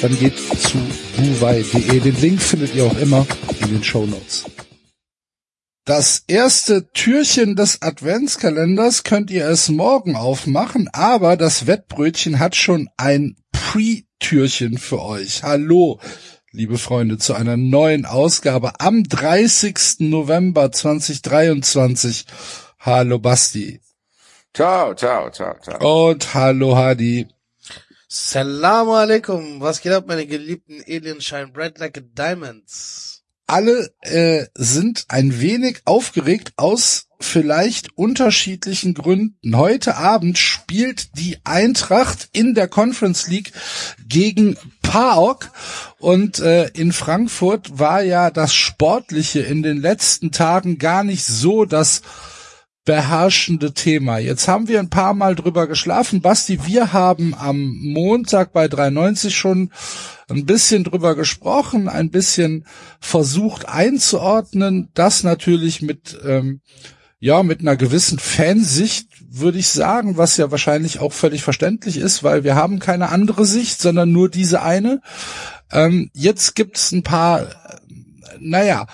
dann geht zu buwei.de. Den Link findet ihr auch immer in den Show Notes. Das erste Türchen des Adventskalenders könnt ihr erst morgen aufmachen, aber das Wettbrötchen hat schon ein Pre-Türchen für euch. Hallo, liebe Freunde, zu einer neuen Ausgabe am 30. November 2023. Hallo Basti. Ciao, ciao, ciao, ciao. Und hallo Hadi. Salamu alaikum. Was geht ab, meine geliebten Alien Shine Bright Like Diamonds? Alle äh, sind ein wenig aufgeregt aus vielleicht unterschiedlichen Gründen. Heute Abend spielt die Eintracht in der Conference League gegen PAOK und äh, in Frankfurt war ja das Sportliche in den letzten Tagen gar nicht so das beherrschende Thema. Jetzt haben wir ein paar Mal drüber geschlafen. Basti, wir haben am Montag bei 390 schon ein bisschen drüber gesprochen, ein bisschen versucht einzuordnen. Das natürlich mit, ähm, ja, mit einer gewissen Fansicht, würde ich sagen, was ja wahrscheinlich auch völlig verständlich ist, weil wir haben keine andere Sicht, sondern nur diese eine. Ähm, jetzt gibt's ein paar, äh, naja,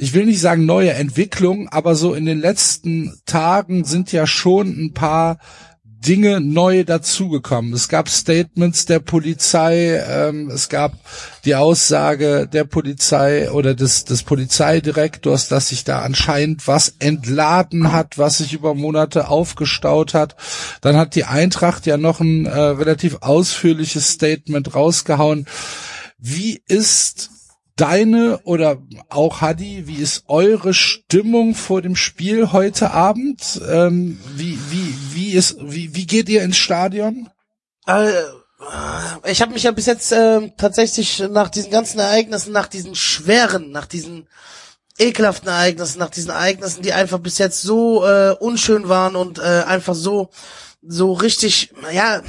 ich will nicht sagen neue Entwicklungen, aber so in den letzten Tagen sind ja schon ein paar Dinge neu dazugekommen. Es gab Statements der Polizei, ähm, es gab die Aussage der Polizei oder des, des Polizeidirektors, dass sich da anscheinend was entladen hat, was sich über Monate aufgestaut hat. Dann hat die Eintracht ja noch ein äh, relativ ausführliches Statement rausgehauen. Wie ist deine oder auch Hadi, wie ist eure Stimmung vor dem Spiel heute Abend? Ähm, wie, wie, wie ist, wie, wie geht ihr ins Stadion? Äh, ich habe mich ja bis jetzt äh, tatsächlich nach diesen ganzen Ereignissen, nach diesen schweren, nach diesen ekelhaften Ereignissen, nach diesen Ereignissen, die einfach bis jetzt so äh, unschön waren und äh, einfach so so richtig, ja,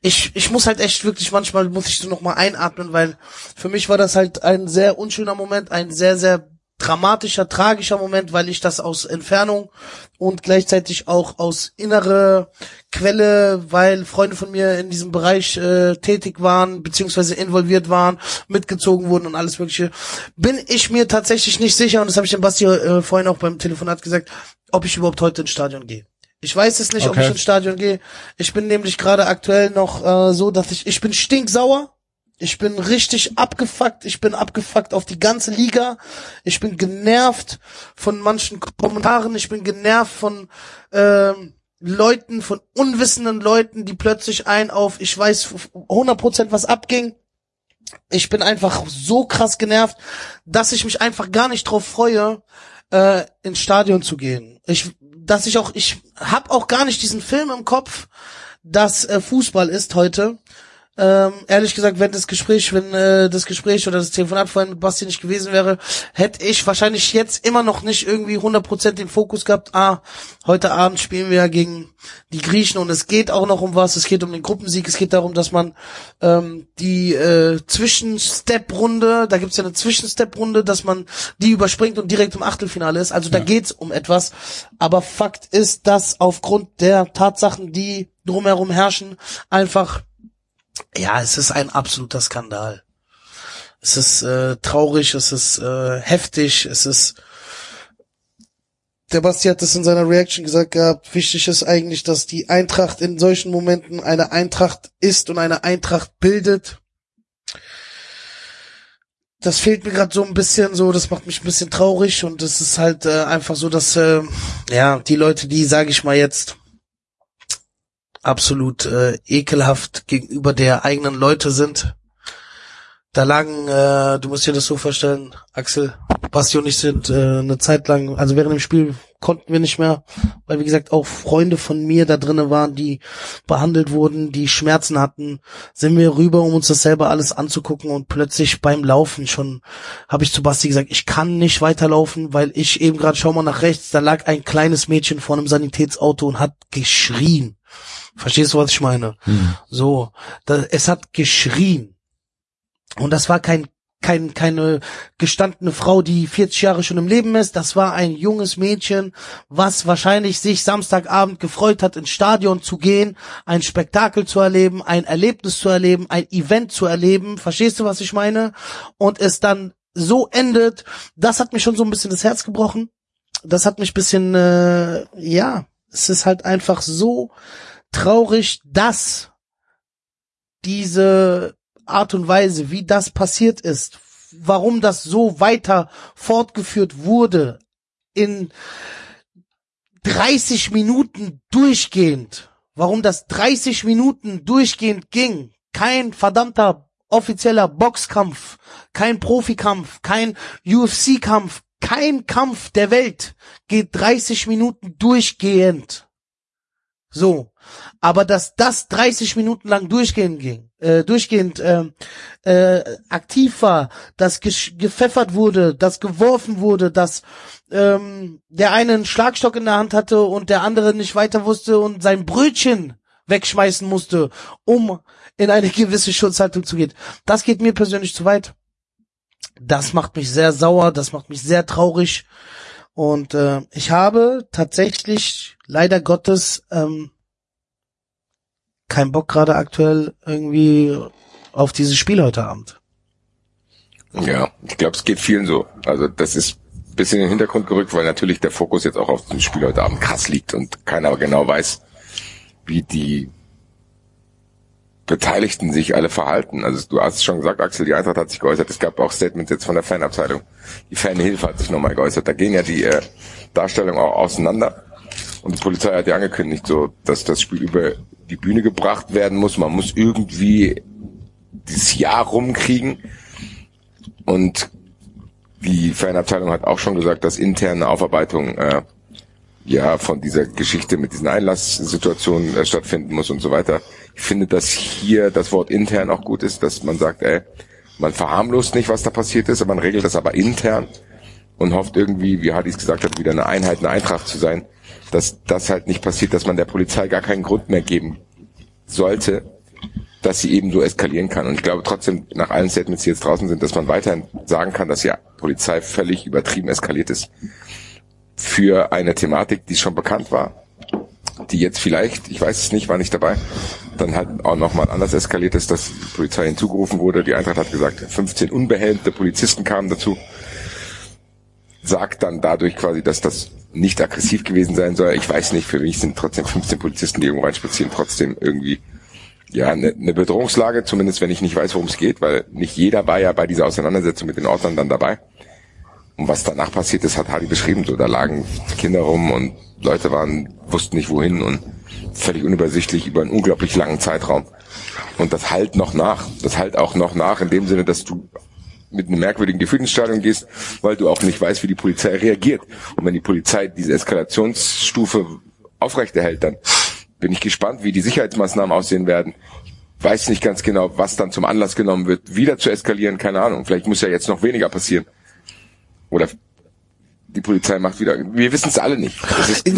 ich, ich muss halt echt wirklich, manchmal muss ich so noch mal einatmen, weil für mich war das halt ein sehr unschöner Moment, ein sehr, sehr dramatischer, tragischer Moment, weil ich das aus Entfernung und gleichzeitig auch aus innere Quelle, weil Freunde von mir in diesem Bereich äh, tätig waren, beziehungsweise involviert waren, mitgezogen wurden und alles mögliche, bin ich mir tatsächlich nicht sicher, und das habe ich dem Basti äh, vorhin auch beim Telefonat gesagt, ob ich überhaupt heute ins Stadion gehe. Ich weiß es nicht, Okay. ob ich ins Stadion gehe. Ich bin nämlich gerade aktuell noch äh, so, dass ich, ich bin stinksauer. Ich bin richtig abgefuckt. Ich bin abgefuckt auf die ganze Liga. Ich bin genervt von manchen Kommentaren. Ich bin genervt von ähm, Leuten, von unwissenden Leuten, die plötzlich ein auf, ich weiß 100% was abging. Ich bin einfach so krass genervt, dass ich mich einfach gar nicht drauf freue, äh, ins Stadion zu gehen. Ich, dass ich auch, ich hab auch gar nicht diesen Film im Kopf, dass äh, Fußball ist heute. Ähm, ehrlich gesagt, wenn das Gespräch, wenn äh, das Gespräch oder das Telefonat vorhin mit Basti nicht gewesen wäre, hätte ich wahrscheinlich jetzt immer noch nicht irgendwie 100% den Fokus gehabt, ah, heute Abend spielen wir ja gegen die Griechen und es geht auch noch um was, es geht um den Gruppensieg, es geht darum, dass man ähm, die äh, Zwischenstep-Runde, da gibt's ja eine Zwischenstep-Runde, dass man die überspringt und direkt im Achtelfinale ist, also da geht's um etwas, aber Fakt ist, dass aufgrund der Tatsachen, die drumherum herrschen, einfach ja, es ist ein absoluter Skandal. Es ist äh, traurig, es ist äh, heftig, es ist. Der Basti hat das in seiner Reaction gesagt gehabt. Wichtig ist eigentlich, dass die Eintracht in solchen Momenten eine Eintracht ist und eine Eintracht bildet. Das fehlt mir gerade so ein bisschen so, das macht mich ein bisschen traurig und es ist halt äh, einfach so, dass äh, ja die Leute, die sage ich mal jetzt absolut äh, ekelhaft gegenüber der eigenen Leute sind. Da lagen, äh, du musst dir das so vorstellen, Axel, Basti und ich sind äh, eine Zeit lang, also während dem Spiel konnten wir nicht mehr, weil wie gesagt auch Freunde von mir da drinnen waren, die behandelt wurden, die Schmerzen hatten, sind wir rüber, um uns das selber alles anzugucken und plötzlich beim Laufen schon habe ich zu Basti gesagt, ich kann nicht weiterlaufen, weil ich eben gerade schau mal nach rechts, da lag ein kleines Mädchen vor einem Sanitätsauto und hat geschrien. Verstehst du, was ich meine? Hm. So, da, es hat geschrien. Und das war kein kein, keine gestandene Frau, die 40 Jahre schon im Leben ist. Das war ein junges Mädchen, was wahrscheinlich sich Samstagabend gefreut hat, ins Stadion zu gehen, ein Spektakel zu erleben, ein Erlebnis zu erleben, ein Event zu erleben. Verstehst du, was ich meine? Und es dann so endet, das hat mich schon so ein bisschen das Herz gebrochen. Das hat mich bisschen, äh, ja, es ist halt einfach so traurig, dass diese Art und Weise, wie das passiert ist, warum das so weiter fortgeführt wurde, in 30 Minuten durchgehend, warum das 30 Minuten durchgehend ging, kein verdammter offizieller Boxkampf, kein Profikampf, kein UFC-Kampf, kein Kampf der Welt geht 30 Minuten durchgehend. So. Aber dass das 30 Minuten lang durchgehend ging, äh, durchgehend äh, äh, aktiv war, dass gepfeffert wurde, dass geworfen wurde, dass ähm, der eine einen Schlagstock in der Hand hatte und der andere nicht weiter wusste und sein Brötchen wegschmeißen musste, um in eine gewisse Schutzhaltung zu gehen. Das geht mir persönlich zu weit. Das macht mich sehr sauer, das macht mich sehr traurig. Und äh, ich habe tatsächlich leider Gottes ähm, keinen Bock gerade aktuell irgendwie auf dieses Spiel heute Abend. Ja, ich glaube, es geht vielen so. Also das ist bisschen in den Hintergrund gerückt, weil natürlich der Fokus jetzt auch auf dem Spiel heute Abend krass liegt und keiner genau weiß, wie die Beteiligten sich alle verhalten. Also du hast schon gesagt, Axel, die Eintracht hat sich geäußert. Es gab auch Statements jetzt von der Fanabteilung. Die Fanhilfe hat sich nochmal geäußert. Da gehen ja die äh, Darstellungen auch auseinander. Und die Polizei hat ja angekündigt, so, dass das Spiel über die Bühne gebracht werden muss. Man muss irgendwie dieses Jahr rumkriegen. Und die Fanabteilung hat auch schon gesagt, dass interne Aufarbeitung äh, ja von dieser Geschichte mit diesen Einlasssituationen äh, stattfinden muss und so weiter. Ich finde, dass hier das Wort intern auch gut ist, dass man sagt, ey, man verharmlost nicht, was da passiert ist, aber man regelt das aber intern und hofft irgendwie, wie Hadis gesagt hat, wieder eine Einheit, eine Eintracht zu sein, dass das halt nicht passiert, dass man der Polizei gar keinen Grund mehr geben sollte, dass sie eben so eskalieren kann. Und ich glaube trotzdem, nach allen Statements, die jetzt draußen sind, dass man weiterhin sagen kann, dass die Polizei völlig übertrieben eskaliert ist für eine Thematik, die schon bekannt war, die jetzt vielleicht, ich weiß es nicht, war nicht dabei, dann halt auch nochmal anders eskaliert ist, dass die Polizei hinzugerufen wurde. Die Eintracht hat gesagt, 15 unbehelmte Polizisten kamen dazu. Sagt dann dadurch quasi, dass das nicht aggressiv gewesen sein soll. Ich weiß nicht, für mich sind trotzdem 15 Polizisten, die irgendwo reinspazieren, trotzdem irgendwie ja eine, eine Bedrohungslage, zumindest wenn ich nicht weiß, worum es geht, weil nicht jeder war ja bei dieser Auseinandersetzung mit den Ordnern dann dabei. Und was danach passiert ist, hat Hardy beschrieben. So, da lagen Kinder rum und Leute waren, wussten nicht wohin und völlig unübersichtlich über einen unglaublich langen Zeitraum. Und das halt noch nach. Das halt auch noch nach in dem Sinne, dass du mit einem merkwürdigen Gefühl ins Stadion gehst, weil du auch nicht weißt, wie die Polizei reagiert. Und wenn die Polizei diese Eskalationsstufe aufrechterhält, dann bin ich gespannt, wie die Sicherheitsmaßnahmen aussehen werden. Weiß nicht ganz genau, was dann zum Anlass genommen wird, wieder zu eskalieren, keine Ahnung. Vielleicht muss ja jetzt noch weniger passieren. Oder die Polizei macht wieder. Wir wissen es alle nicht. Das ist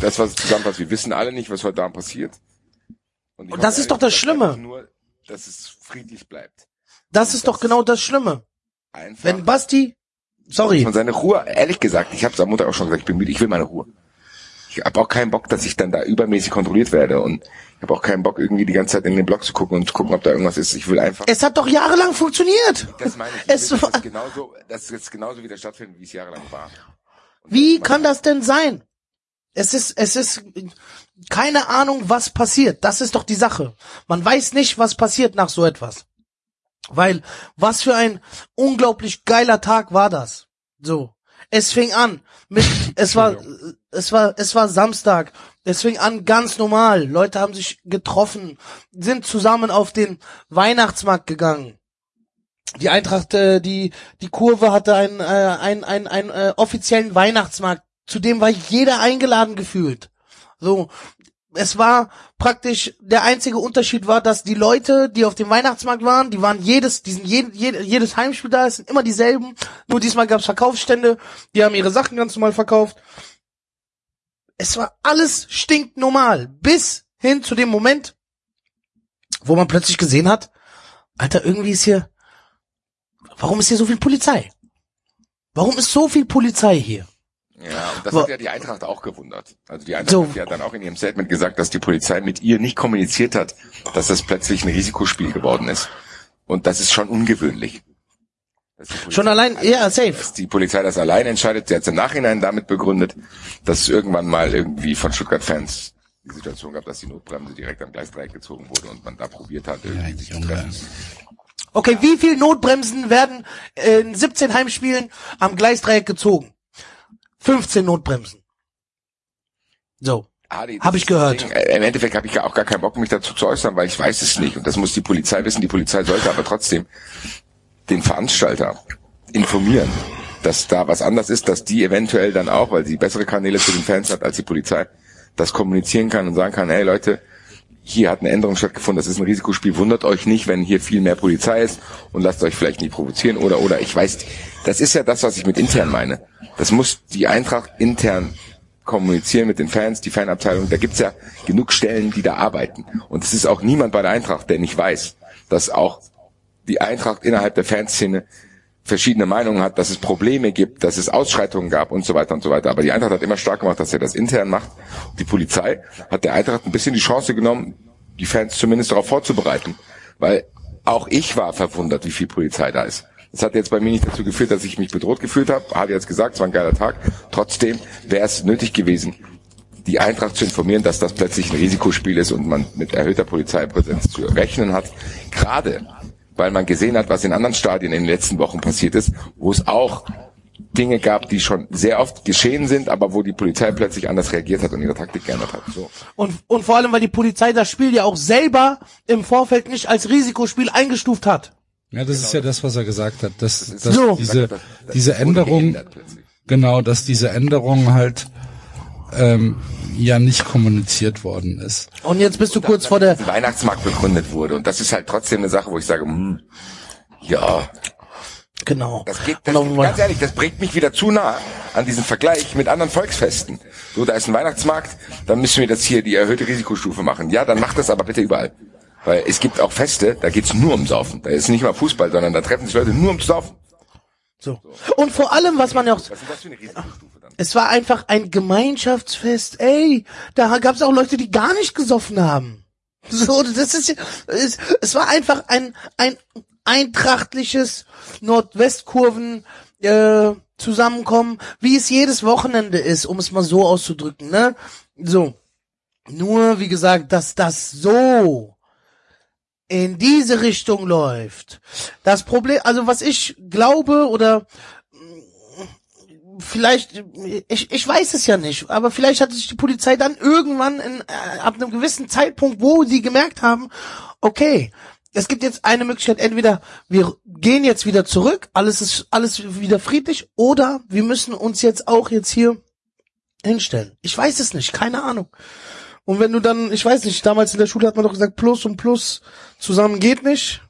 das, was zusammenfasst. Wir wissen alle nicht, was heute Abend passiert. Und, Und das ist doch das Schlimme. Nur, dass es friedlich bleibt. Das ist doch genau das Schlimme. Einfach. Wenn Basti, sorry. Von seiner Ruhe, ehrlich gesagt, ich habe es am Montag auch schon gesagt, ich bin müde, ich will meine Ruhe. Ich habe auch keinen Bock, dass ich dann da übermäßig kontrolliert werde und ich habe auch keinen Bock, irgendwie die ganze Zeit in den Blog zu gucken und zu gucken, ob da irgendwas ist. Ich will einfach. Es hat doch jahrelang funktioniert. Das meine ich. Es will, das ist genauso, das ist jetzt genauso wieder stattfinden, wie es jahrelang war. Und wie kann das denn sein? Es ist, es ist keine Ahnung, was passiert. Das ist doch die Sache. Man weiß nicht, was passiert nach so etwas. Weil, was für ein unglaublich geiler Tag war das. So. Es fing an mit, es war, es war, es war Samstag. Es fing an ganz normal. Leute haben sich getroffen, sind zusammen auf den Weihnachtsmarkt gegangen. Die Eintracht, äh, die, die Kurve hatte einen, äh, einen, einen, einen äh, offiziellen Weihnachtsmarkt Zudem war jeder eingeladen gefühlt. So, es war praktisch der einzige Unterschied war, dass die Leute, die auf dem Weihnachtsmarkt waren, die waren jedes, diesen jed, jed, jedes Heimspiel da, es sind immer dieselben. Nur diesmal gab es Verkaufsstände, die haben ihre Sachen ganz normal verkauft. Es war alles stinknormal, bis hin zu dem Moment, wo man plötzlich gesehen hat, Alter, irgendwie ist hier, warum ist hier so viel Polizei? Warum ist so viel Polizei hier? Ja, und das Wo- hat ja die Eintracht auch gewundert. Also die Eintracht So. hat ja dann auch in ihrem Statement gesagt, dass die Polizei mit ihr nicht kommuniziert hat, dass das plötzlich ein Risikospiel geworden ist. Und das ist schon ungewöhnlich. Schon allein, ja, safe. dass die Polizei das allein entscheidet. Sie hat es im Nachhinein damit begründet, dass es irgendwann mal irgendwie von Stuttgart-Fans die Situation gab, dass die Notbremse direkt am Gleisdreieck gezogen wurde und man da probiert hat, irgendwie sich zu treffen. Okay, wie viel Notbremsen werden in 17 Heimspielen am Gleisdreieck gezogen? 15 Notbremsen. So. Das Hab ich gehört. Ding. Äh, Im Endeffekt habe ich auch gar keinen Bock, mich dazu zu äußern, weil ich weiß es nicht. Und das muss die Polizei wissen. Die Polizei sollte aber trotzdem den Veranstalter informieren, dass da was anders ist, dass die eventuell dann auch, weil sie bessere Kanäle zu den Fans hat als die Polizei, das kommunizieren kann und sagen kann, hey Leute, hier hat eine Änderung stattgefunden, das ist ein Risikospiel, wundert euch nicht, wenn hier viel mehr Polizei ist und lasst euch vielleicht nicht provozieren oder oder ich weiß, das ist ja das, was ich mit intern meine. Das muss die Eintracht intern kommunizieren mit den Fans, die Fanabteilung, da gibt's ja genug Stellen, die da arbeiten. Und es ist auch niemand bei der Eintracht, der nicht weiß, dass auch die Eintracht innerhalb der Fanszene verschiedene Meinungen hat, dass es Probleme gibt, dass es Ausschreitungen gab und so weiter und so weiter. Aber die Eintracht hat immer stark gemacht, dass er das intern macht. Die Polizei hat der Eintracht ein bisschen die Chance genommen, die Fans zumindest darauf vorzubereiten. Weil auch ich war verwundert, wie viel Polizei da ist. Das hat jetzt bei mir nicht dazu geführt, dass ich mich bedroht gefühlt habe. Habe jetzt gesagt, es war ein geiler Tag. Trotzdem wäre es nötig gewesen, die Eintracht zu informieren, dass das plötzlich ein Risikospiel ist und man mit erhöhter Polizeipräsenz zu rechnen hat. Gerade weil man gesehen hat, was in anderen Stadien in den letzten Wochen passiert ist, wo es auch Dinge gab, die schon sehr oft geschehen sind, aber wo die Polizei plötzlich anders reagiert hat und ihre Taktik geändert hat. So. Und, und vor allem, weil die Polizei das Spiel ja auch selber im Vorfeld nicht als Risikospiel eingestuft hat. Ja, das ist ja das, was er gesagt hat, dass, ist dass so. diese, Das- das diese Änderung, genau, dass diese Änderung halt ähm, ja nicht kommuniziert worden ist. Und jetzt bist du kurz vor der, Ein Weihnachtsmarkt begründet wurde und das ist halt trotzdem eine Sache, wo ich sage, hm, ja, genau. Das geht, das, nochmal- ganz ehrlich, das bringt mich wieder zu nah an diesen Vergleich mit anderen Volksfesten. So, da ist ein Weihnachtsmarkt, dann müssen wir das hier die erhöhte Risikostufe machen. Ja, dann macht das aber bitte überall. Weil es gibt auch Feste, da geht's nur um Saufen. Da ist nicht mal Fußball, sondern da treffen sich Leute nur um zu saufen. So. Und vor allem, was man ja auch, Was ist das für eine Risikostufe? Es war einfach ein Gemeinschaftsfest. Ey, da gab es auch Leute, die gar nicht gesoffen haben. So, das ist, es, es war einfach ein ein eintrachtliches Nordwestkurven äh, Zusammenkommen, wie es jedes Wochenende ist, um es mal so auszudrücken, ne? So. Nur, wie gesagt, dass das so in diese Richtung läuft. Das Problem, also was ich glaube oder vielleicht, ich, ich weiß es ja nicht, aber vielleicht hatte sich die Polizei dann irgendwann in, äh, ab einem gewissen Zeitpunkt, wo sie gemerkt haben, okay, es gibt jetzt eine Möglichkeit, entweder wir gehen jetzt wieder zurück, alles ist alles wieder friedlich, oder wir müssen uns jetzt auch jetzt hier hinstellen. Ich weiß es nicht, keine Ahnung. Und wenn du dann, ich weiß nicht, damals in der Schule hat man doch gesagt, Plus und Plus zusammen geht nicht.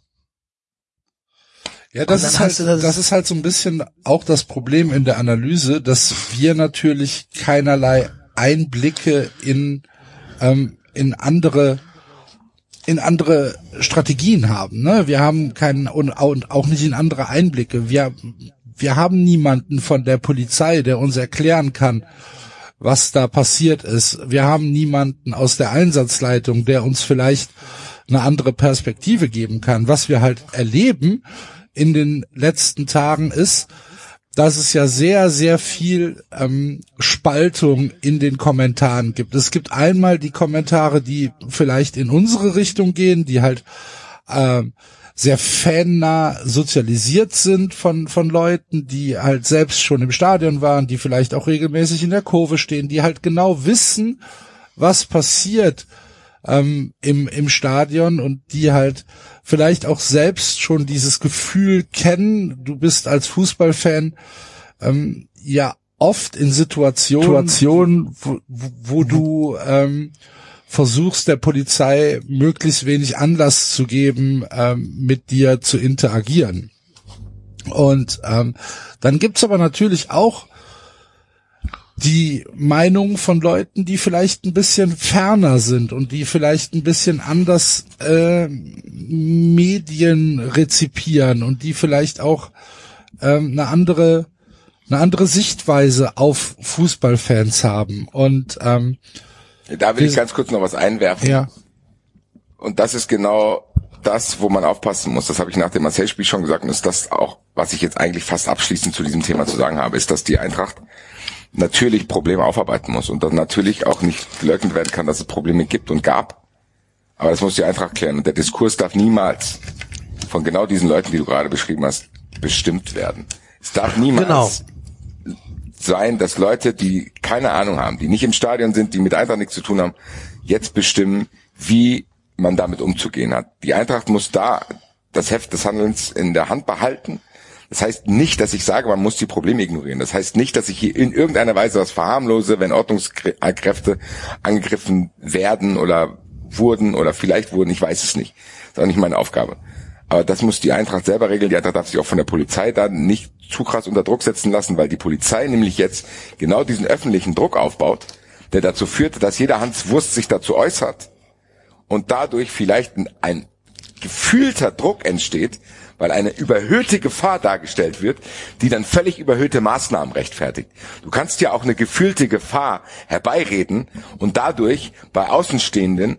Ja, das ist halt, das- das, ist halt so ein bisschen auch das Problem in der Analyse, dass wir natürlich keinerlei Einblicke in, ähm, in andere in andere Strategien haben. Ne? Wir haben keinen und, und auch nicht in andere Einblicke. Wir wir haben niemanden von der Polizei, der uns erklären kann, was da passiert ist. Wir haben niemanden aus der Einsatzleitung, der uns vielleicht eine andere Perspektive geben kann. Was wir halt erleben in den letzten Tagen ist, dass es ja sehr, sehr viel ähm, Spaltung in den Kommentaren gibt. Es gibt einmal die Kommentare, die vielleicht in unsere Richtung gehen, die halt ähm, sehr fannah sozialisiert sind von, von Leuten, die halt selbst schon im Stadion waren, die vielleicht auch regelmäßig in der Kurve stehen, die halt genau wissen, was passiert ähm, im, im Stadion und die halt vielleicht auch selbst schon dieses Gefühl kennen, du bist als Fußballfan ähm, ja oft in Situationen, Situationen wo, wo du ähm, versuchst der Polizei möglichst wenig Anlass zu geben, ähm, mit dir zu interagieren. Und ähm, dann gibt's aber natürlich auch die Meinung von Leuten, die vielleicht ein bisschen ferner sind und die vielleicht ein bisschen anders äh, Medien rezipieren und die vielleicht auch ähm, eine andere eine andere Sichtweise auf Fußballfans haben und ähm, da will ich ganz kurz noch was einwerfen. Ja. Und das ist genau das, wo man aufpassen muss. Das habe ich nach dem Marseille-Spiel schon gesagt und ist das auch, was ich jetzt eigentlich fast abschließend zu diesem Thema zu sagen habe, ist, dass die Eintracht natürlich Probleme aufarbeiten muss und dann natürlich auch nicht geleugnet werden kann, dass es Probleme gibt und gab. Aber das muss die Eintracht klären und der Diskurs darf niemals von genau diesen Leuten, die du gerade beschrieben hast, bestimmt werden. Es darf niemals genau. sein, dass Leute, die keine Ahnung haben, die nicht im Stadion sind, die mit Eintracht nichts zu tun haben, jetzt bestimmen, wie man damit umzugehen hat. Die Eintracht muss da das Heft des Handelns in der Hand behalten das heißt nicht, dass ich sage, man muss die Probleme ignorieren. Das heißt nicht, dass ich hier in irgendeiner Weise was verharmlose, wenn Ordnungskräfte angegriffen werden oder wurden oder vielleicht wurden, ich weiß es nicht. Das ist auch nicht meine Aufgabe. Aber das muss die Eintracht selber regeln. Die Eintracht darf sich auch von der Polizei da nicht zu krass unter Druck setzen lassen, weil die Polizei nämlich jetzt genau diesen öffentlichen Druck aufbaut, der dazu führt, dass jeder Hans Wurst sich dazu äußert und dadurch vielleicht ein, ein gefühlter Druck entsteht, weil eine überhöhte Gefahr dargestellt wird, die dann völlig überhöhte Maßnahmen rechtfertigt. Du kannst ja auch eine gefühlte Gefahr herbeireden und dadurch bei Außenstehenden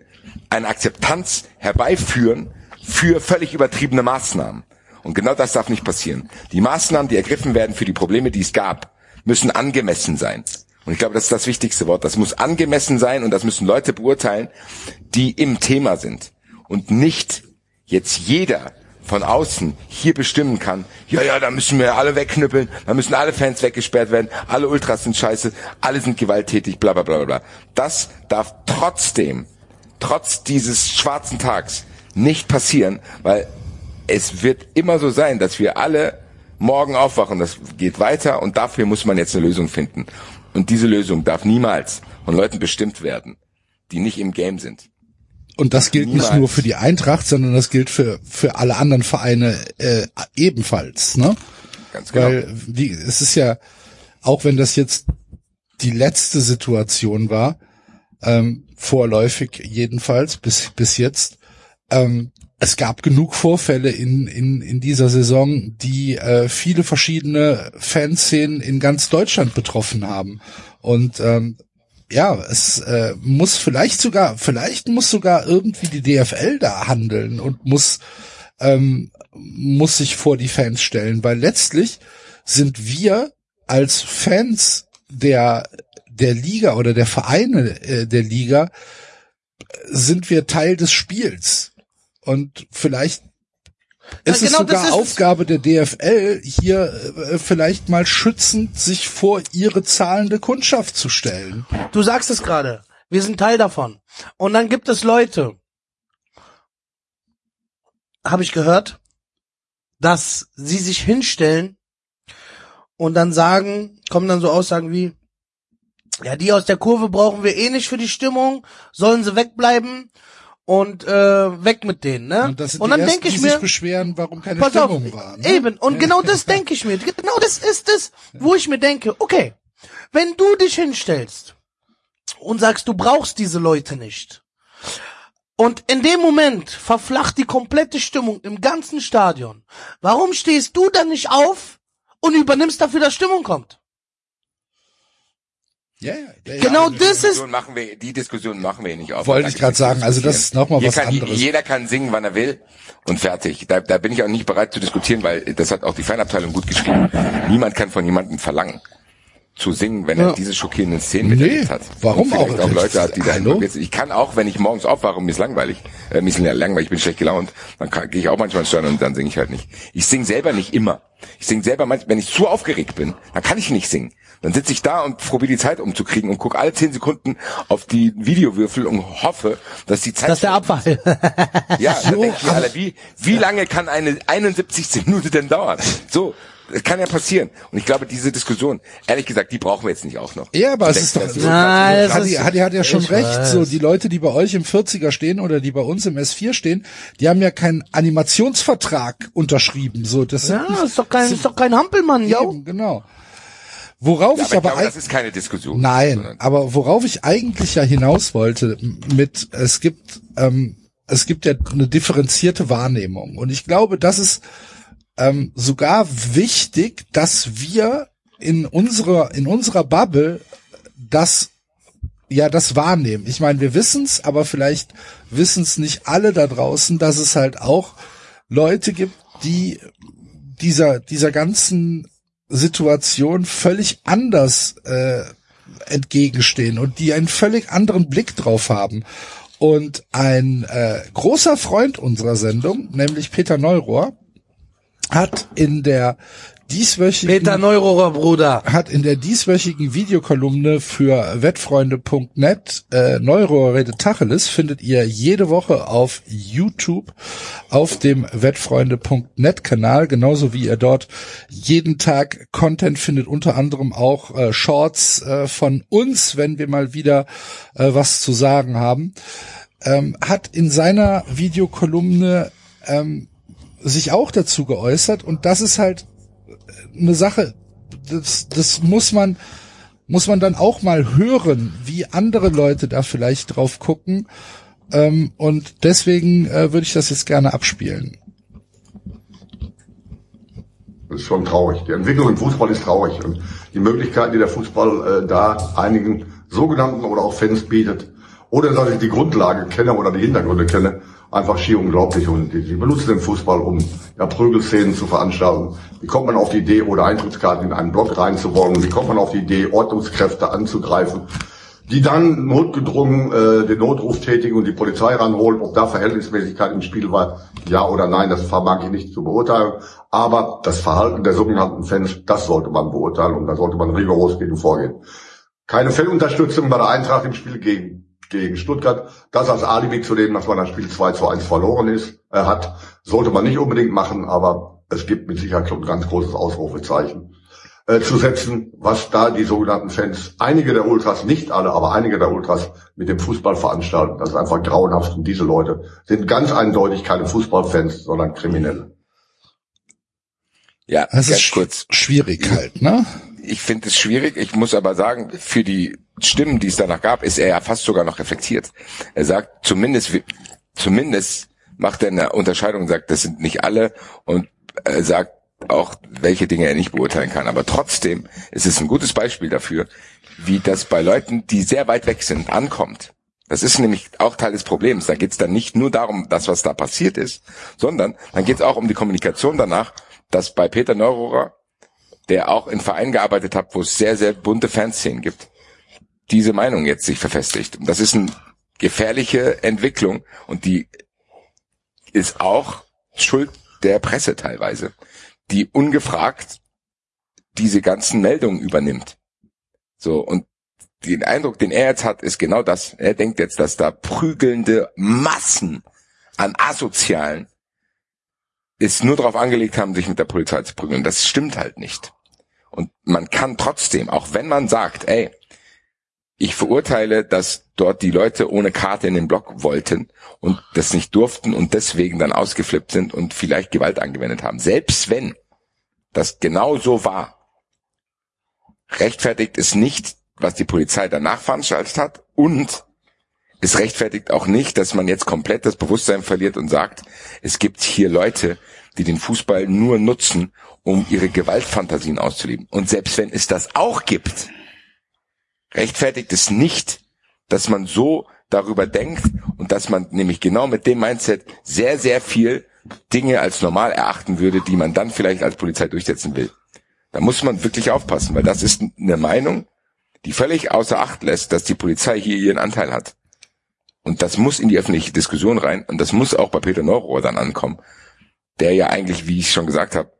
eine Akzeptanz herbeiführen für völlig übertriebene Maßnahmen. Und genau das darf nicht passieren. Die Maßnahmen, die ergriffen werden für die Probleme, die es gab, müssen angemessen sein. Und ich glaube, das ist das wichtigste Wort. Das muss angemessen sein und das müssen Leute beurteilen, die im Thema sind. Und nicht jetzt jeder, von außen hier bestimmen kann, ja, ja, da müssen wir alle wegknüppeln, da müssen alle Fans weggesperrt werden, alle Ultras sind scheiße, alle sind gewalttätig, bla bla bla bla. Das darf trotzdem, trotz dieses schwarzen Tags, nicht passieren, weil es wird immer so sein, dass wir alle morgen aufwachen, das geht weiter und dafür muss man jetzt eine Lösung finden. Und diese Lösung darf niemals von Leuten bestimmt werden, die nicht im Game sind. Und das gilt Niemals. nicht nur für die Eintracht, sondern das gilt für, für alle anderen Vereine äh, ebenfalls. Ne? Ganz genau. Weil wie, es ist ja, auch wenn das jetzt die letzte Situation war, ähm, vorläufig jedenfalls bis, bis jetzt, ähm, es gab genug Vorfälle in, in, in dieser Saison, die äh, viele verschiedene Fanszenen in ganz Deutschland betroffen haben. Und ähm, ja, es äh, muss vielleicht sogar, vielleicht muss sogar irgendwie die DFL da handeln und muss ähm, muss sich vor die Fans stellen, weil letztlich sind wir als Fans der der Liga oder der Vereine äh, der Liga sind wir Teil des Spiels. Und vielleicht es ja, genau ist sogar ist Aufgabe der DFL, hier äh, vielleicht mal schützend sich vor ihre zahlende Kundschaft zu stellen. Du sagst es gerade. Wir sind Teil davon. Und dann gibt es Leute, habe ich gehört, dass sie sich hinstellen und dann sagen, kommen dann so Aussagen wie, ja, die aus der Kurve brauchen wir eh nicht für die Stimmung, sollen sie wegbleiben und äh, weg mit denen, ne? Und, das sind und dann denke ich mir, sich beschweren, warum keine Stimmung auf, war. Ne? Eben und genau das denke ich mir. Genau das ist es, wo ich mir denke, okay, wenn du dich hinstellst und sagst, du brauchst diese Leute nicht. Und in dem Moment verflacht die komplette Stimmung im ganzen Stadion. Warum stehst du dann nicht auf und übernimmst dafür, dass Stimmung kommt? Ja, ja, ja, genau das ist. Machen wir, die Diskussion machen wir nicht auf. Wollte ich gerade sagen, also das ist nochmal was kann, anderes. Jeder kann singen, wann er will und fertig. Da, da bin ich auch nicht bereit zu diskutieren, weil das hat auch die Fanabteilung gut geschrieben. Niemand kann von jemandem verlangen zu singen, wenn ja. er diese schockierenden Szenen nee, miterlebt hat. Warum auch? auch Leute hat, die da involviert sind. Ich kann auch, wenn ich morgens aufwache und mir ist langweilig, äh, mir ist langweilig, ich bin schlecht gelaunt, dann gehe ich auch manchmal ins und dann singe ich halt nicht. Ich singe selber nicht immer. Ich singe selber manchmal, wenn ich zu aufgeregt bin, dann kann ich nicht singen. Dann sitze ich da und probiere die Zeit umzukriegen und gucke alle zehn Sekunden auf die Videowürfel und hoffe, dass die Zeit. Das ist der Abfall. ja, so, dann denke ich alle, wie, wie lange kann eine 71. Minute denn dauern? So. Es kann ja passieren. Und ich glaube, diese Diskussion, ehrlich gesagt, die brauchen wir jetzt nicht auch noch. Ja, aber es ist doch, das so, Nein, das Hadi, Hadi hat ja schon recht. weiß. So, die Leute, die bei euch im 40er stehen oder die bei uns im S4 stehen, die haben ja keinen Animationsvertrag unterschrieben. So, das Ja, nicht- ist doch kein, ist doch kein Hampelmann. Eben, genau. Worauf Ja, ich aber ich glaube, das ist keine Diskussion. nein, aber worauf ich eigentlich ja hinaus wollte mit es gibt ähm, es gibt ja eine differenzierte Wahrnehmung und ich glaube, das ist ähm, sogar wichtig, dass wir in unserer in unserer Bubble das ja das wahrnehmen. Ich meine, wir wissen's, aber vielleicht wissen's nicht alle da draußen, dass es halt auch Leute gibt, die dieser dieser ganzen Situation völlig anders äh, entgegenstehen und die einen völlig anderen Blick drauf haben. Und ein äh, großer Freund unserer Sendung, nämlich Peter Neurohr, hat in der dieswöchigen Peter Neurohrer, Bruder. hat in der dieswöchigen Videokolumne für wettfreunde.net äh, Neurohr redet Tacheles findet ihr jede Woche auf YouTube auf dem wettfreunde.net Kanal, genauso wie ihr dort jeden Tag Content findet, unter anderem auch äh, Shorts äh, von uns, wenn wir mal wieder äh, was zu sagen haben, ähm, hat in seiner Videokolumne ähm, sich auch dazu geäußert und das ist halt eine Sache, das, das muss man, muss man dann auch mal hören, wie andere Leute da vielleicht drauf gucken. Ähm, und deswegen äh, würde ich das jetzt gerne abspielen. Das ist schon traurig. Die Entwicklung im Fußball ist traurig. Und die Möglichkeiten, die der Fußball äh, da einigen sogenannten oder auch Fans bietet, ohne dass ich die Grundlage kenne oder die Hintergründe kenne, einfach schier unglaublich. Und die, die benutzen den Fußball, um ja, Prügelszenen zu veranstalten. Wie kommt man auf die Idee, oder Eintrittskarten in einen Block reinzuwollen? Wie kommt man auf die Idee, Ordnungskräfte anzugreifen? die dann notgedrungen äh, den Notruf tätigen und die Polizei ranholen. Ob da Verhältnismäßigkeit im Spiel war, ja oder nein, das vermag ich nicht zu beurteilen. Aber das Verhalten der sogenannten Fans, das sollte man beurteilen und da sollte man rigoros gegen vorgehen. Keine Feldunterstützung bei der Eintracht im Spiel gegen, gegen Stuttgart. Das als Alibi zu nehmen, dass man das Spiel 2 zu 1 verloren ist, äh, hat, sollte man nicht unbedingt machen, aber es gibt mit Sicherheit schon ein ganz großes Ausrufezeichen äh, zu setzen, was da die sogenannten Fans, einige der Ultras, nicht alle, aber einige der Ultras mit dem Fußball veranstalten. Das ist einfach grauenhaft und diese Leute sind ganz eindeutig keine Fußballfans, sondern Kriminelle. Ja, Das ist kurz. schwierig halt, ne? Ich finde es schwierig. Ich muss aber sagen, für die Stimmen, die es danach gab, ist er ja fast sogar noch reflektiert. Er sagt, zumindest, zumindest macht er eine Unterscheidung und sagt, das sind nicht alle und er sagt auch, welche Dinge er nicht beurteilen kann. Aber trotzdem ist es ein gutes Beispiel dafür, wie das bei Leuten, die sehr weit weg sind, ankommt. Das ist nämlich auch Teil des Problems. Da geht es dann nicht nur darum, das, was da passiert ist, sondern dann geht es auch um die Kommunikation danach, dass bei Peter Neurohrer, der auch in Vereinen gearbeitet hat, wo es sehr, sehr bunte Fanszenen gibt, diese Meinung jetzt sich verfestigt. Und das ist eine gefährliche Entwicklung und die ist auch Schuld der Presse teilweise, die ungefragt diese ganzen Meldungen übernimmt. So, und den Eindruck, den er jetzt hat, ist genau das. Er denkt jetzt, dass da prügelnde Massen an Asozialen es nur darauf angelegt haben, sich mit der Polizei zu prügeln. Das stimmt halt nicht. Und man kann trotzdem, auch wenn man sagt, ey, ich verurteile, dass dort die Leute ohne Karte in den Block wollten und das nicht durften und deswegen dann ausgeflippt sind und vielleicht Gewalt angewendet haben. Selbst wenn das genau so war, rechtfertigt es nicht, was die Polizei danach veranstaltet hat und es rechtfertigt auch nicht, dass man jetzt komplett das Bewusstsein verliert und sagt, es gibt hier Leute, die den Fußball nur nutzen, um ihre Gewaltfantasien auszuleben. Und selbst wenn es das auch gibt, rechtfertigt es nicht, dass man so darüber denkt und dass man nämlich genau mit dem Mindset sehr, sehr viel Dinge als normal erachten würde, die man dann vielleicht als Polizei durchsetzen will. Da muss man wirklich aufpassen, weil das ist eine Meinung, die völlig außer Acht lässt, dass die Polizei hier ihren Anteil hat. Und das muss in die öffentliche Diskussion rein und das muss auch bei Peter Neurohr dann ankommen, der ja eigentlich, wie ich schon gesagt habe,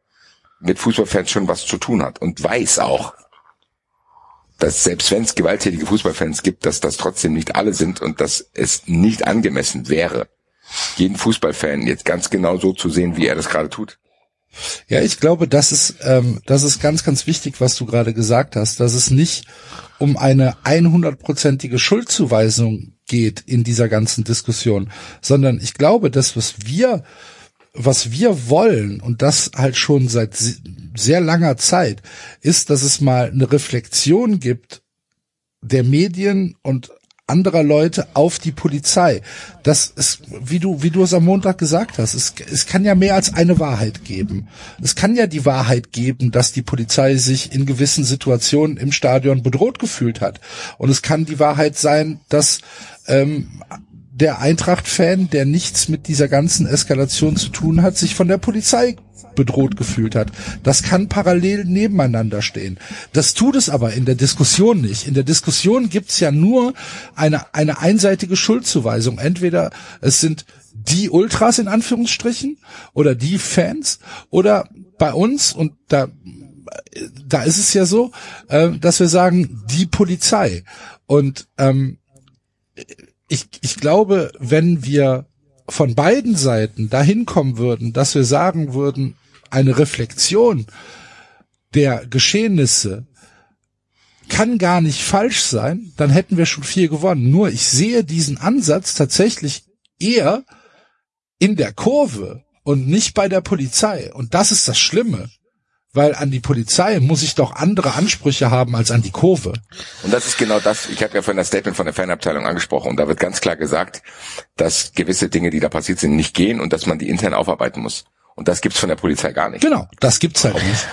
mit Fußballfans schon was zu tun hat und weiß auch, dass selbst wenn es gewalttätige Fußballfans gibt, dass das trotzdem nicht alle sind und dass es nicht angemessen wäre, jeden Fußballfan jetzt ganz genau so zu sehen, wie er das gerade tut. Ja, ich glaube, das ist, ähm, das ist ganz, ganz wichtig, was du gerade gesagt hast, dass es nicht um eine 100-prozentige Schuldzuweisung geht in dieser ganzen Diskussion, sondern ich glaube, das, was wir, was wir wollen und das halt schon seit sehr langer Zeit, ist, dass es mal eine Reflexion gibt der Medien und anderer Leute auf die Polizei. Das ist, wie du, wie du es am Montag gesagt hast, es, es kann ja mehr als eine Wahrheit geben. Es kann ja die Wahrheit geben, dass die Polizei sich in gewissen Situationen im Stadion bedroht gefühlt hat. Und es kann die Wahrheit sein, dass ähm, der Eintracht-Fan, der nichts mit dieser ganzen Eskalation zu tun hat, sich von der Polizei bedroht gefühlt hat. Das kann parallel nebeneinander stehen. Das tut es aber in der Diskussion nicht. In der Diskussion gibt's ja nur eine, eine einseitige Schuldzuweisung. Entweder es sind die Ultras in Anführungsstrichen oder die Fans oder bei uns und da da ist es ja so, äh, dass wir sagen die Polizei und ähm, ich, ich glaube, wenn wir von beiden Seiten dahin kommen würden, dass wir sagen würden, eine Reflexion der Geschehnisse kann gar nicht falsch sein, dann hätten wir schon viel gewonnen. Nur ich sehe diesen Ansatz tatsächlich eher in der Kurve und nicht bei der Polizei. Und das ist das Schlimme weil an die Polizei muss ich doch andere Ansprüche haben als an die Kurve. Und das ist genau das, ich habe ja vorhin das Statement von der Fanabteilung angesprochen und da wird ganz klar gesagt, dass gewisse Dinge, die da passiert sind, nicht gehen und dass man die intern aufarbeiten muss. Und das gibt's von der Polizei gar nicht. Genau, das gibt's halt nicht.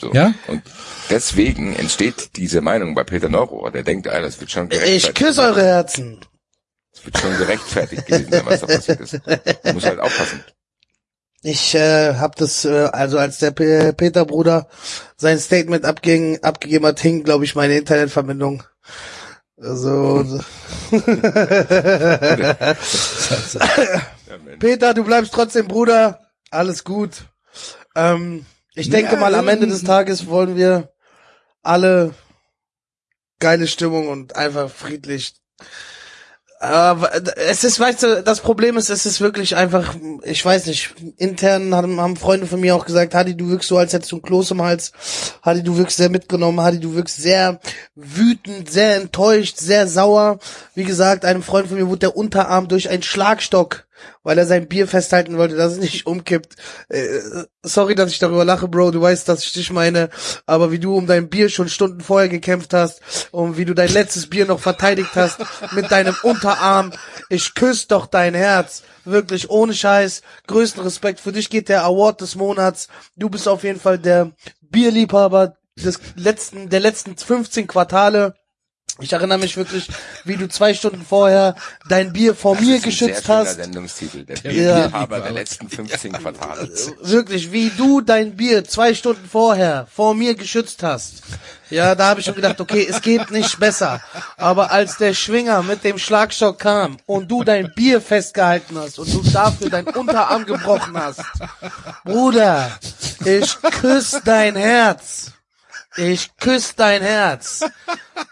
So. Ja? Und deswegen entsteht diese Meinung bei Peter Neurohr, der denkt, ah, das wird schon gerechtfertigt. Ich küsse eure Herzen. Das wird schon gerechtfertigt gewesen sein, was da passiert ist. Man muss halt aufpassen. Ich äh, habe das, äh, also als der P Peter Bruder sein Statement abging, abgegeben hat, hing, glaube ich, meine Internetverbindung. Also. so. Peter, du bleibst trotzdem Bruder. Alles gut. Ähm, ich denke ja, mal, am Ende des Tages wollen wir alle geile Stimmung und einfach friedlich es ist, weißt du, das Problem ist, es ist wirklich einfach, ich weiß nicht, intern haben, haben Freunde von mir auch gesagt, Hadi, du wirkst so, als hättest du ein Kloß im Hals. Hadi, du wirkst sehr mitgenommen. Hadi, du wirkst sehr wütend, sehr enttäuscht, sehr sauer. Wie gesagt, einem Freund von mir wurde der Unterarm durch einen Schlagstock weil er sein Bier festhalten wollte, dass es nicht umkippt. Äh, sorry, dass ich darüber lache, Bro. Du weißt, dass ich dich meine. Aber wie du um dein Bier schon Stunden vorher gekämpft hast und wie du dein letztes Bier noch verteidigt hast mit deinem Unterarm. Ich küsse doch dein Herz. Wirklich ohne Scheiß. Größten Respekt. Für dich geht der Award des Monats. Du bist auf jeden Fall der Bierliebhaber des letzten, der letzten 15 Quartale. Ich erinnere mich wirklich, wie du zwei Stunden vorher dein Bier vor das mir geschützt hast. Sendungstitel, der Bierliebhaber der letzten 15 Quartale. Wirklich, wie du dein Bier zwei Stunden vorher vor mir geschützt hast. Ja, da habe ich schon gedacht, okay, es geht nicht besser. Aber als der Schwinger mit dem Schlagstock kam und du dein Bier festgehalten hast und du dafür dein Unterarm gebrochen hast, Bruder, ich küsse dein Herz. Ich küsse dein Herz.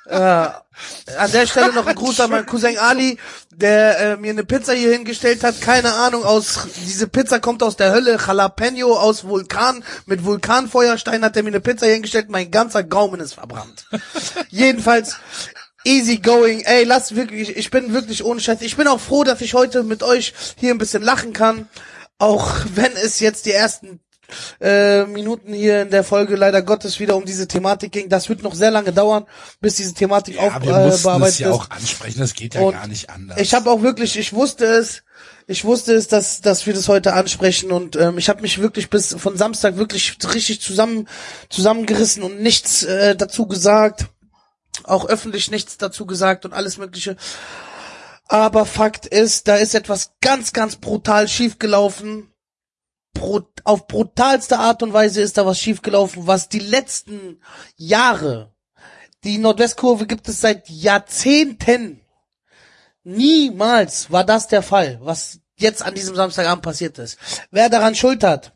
äh, an der Stelle noch ein Gruß an meinen Cousin Ali, der äh, mir eine Pizza hier hingestellt hat. Keine Ahnung, aus diese Pizza kommt aus der Hölle. Jalapeno aus Vulkan. Mit Vulkanfeuerstein hat er mir eine Pizza hier hingestellt. Mein ganzer Gaumen ist verbrannt. Jedenfalls, easy going. Ey, lass wirklich, ich bin wirklich ohne Scheiß. Ich bin auch froh, dass ich heute mit euch hier ein bisschen lachen kann. Auch wenn es jetzt die ersten äh, Minuten hier in der Folge leider Gottes wieder um diese Thematik ging. Das wird noch sehr lange dauern, bis diese Thematik ja, auch wir äh, bearbeitet ja ist. auch ansprechen, das geht ja Und gar nicht anders. Ich habe auch wirklich, ich wusste es, ich wusste es, dass, dass wir das heute ansprechen und ähm, ich habe mich wirklich bis von Samstag wirklich richtig zusammen zusammengerissen und nichts äh, dazu gesagt, auch öffentlich nichts dazu gesagt und alles Mögliche. Aber Fakt ist, da ist etwas ganz, ganz brutal schiefgelaufen auf brutalste Art und Weise ist da was schiefgelaufen, was die letzten Jahre, die Nordwestkurve gibt es seit Jahrzehnten. Niemals war das der Fall, was jetzt an diesem Samstagabend passiert ist. Wer daran schuld hat,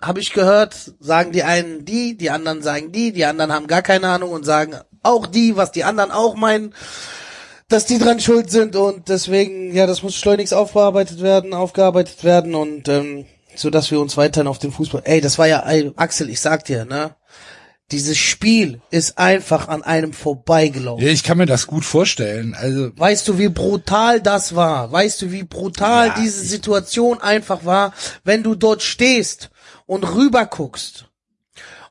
habe ich gehört, sagen die einen die, die anderen sagen die, die anderen haben gar keine Ahnung und sagen auch die, was die anderen auch meinen dass die dran schuld sind und deswegen, ja, das muss schleunigst aufbearbeitet werden, aufgearbeitet werden und ähm, so dass wir uns weiterhin auf den Fußball. Ey, das war ja, ey, Axel, ich sag dir, ne? Dieses Spiel ist einfach an einem vorbeigelaufen. Ja, ich kann mir das gut vorstellen. Also Weißt du, wie brutal das war? Weißt du, wie brutal Ja, diese Situation einfach war, wenn du dort stehst und rüber guckst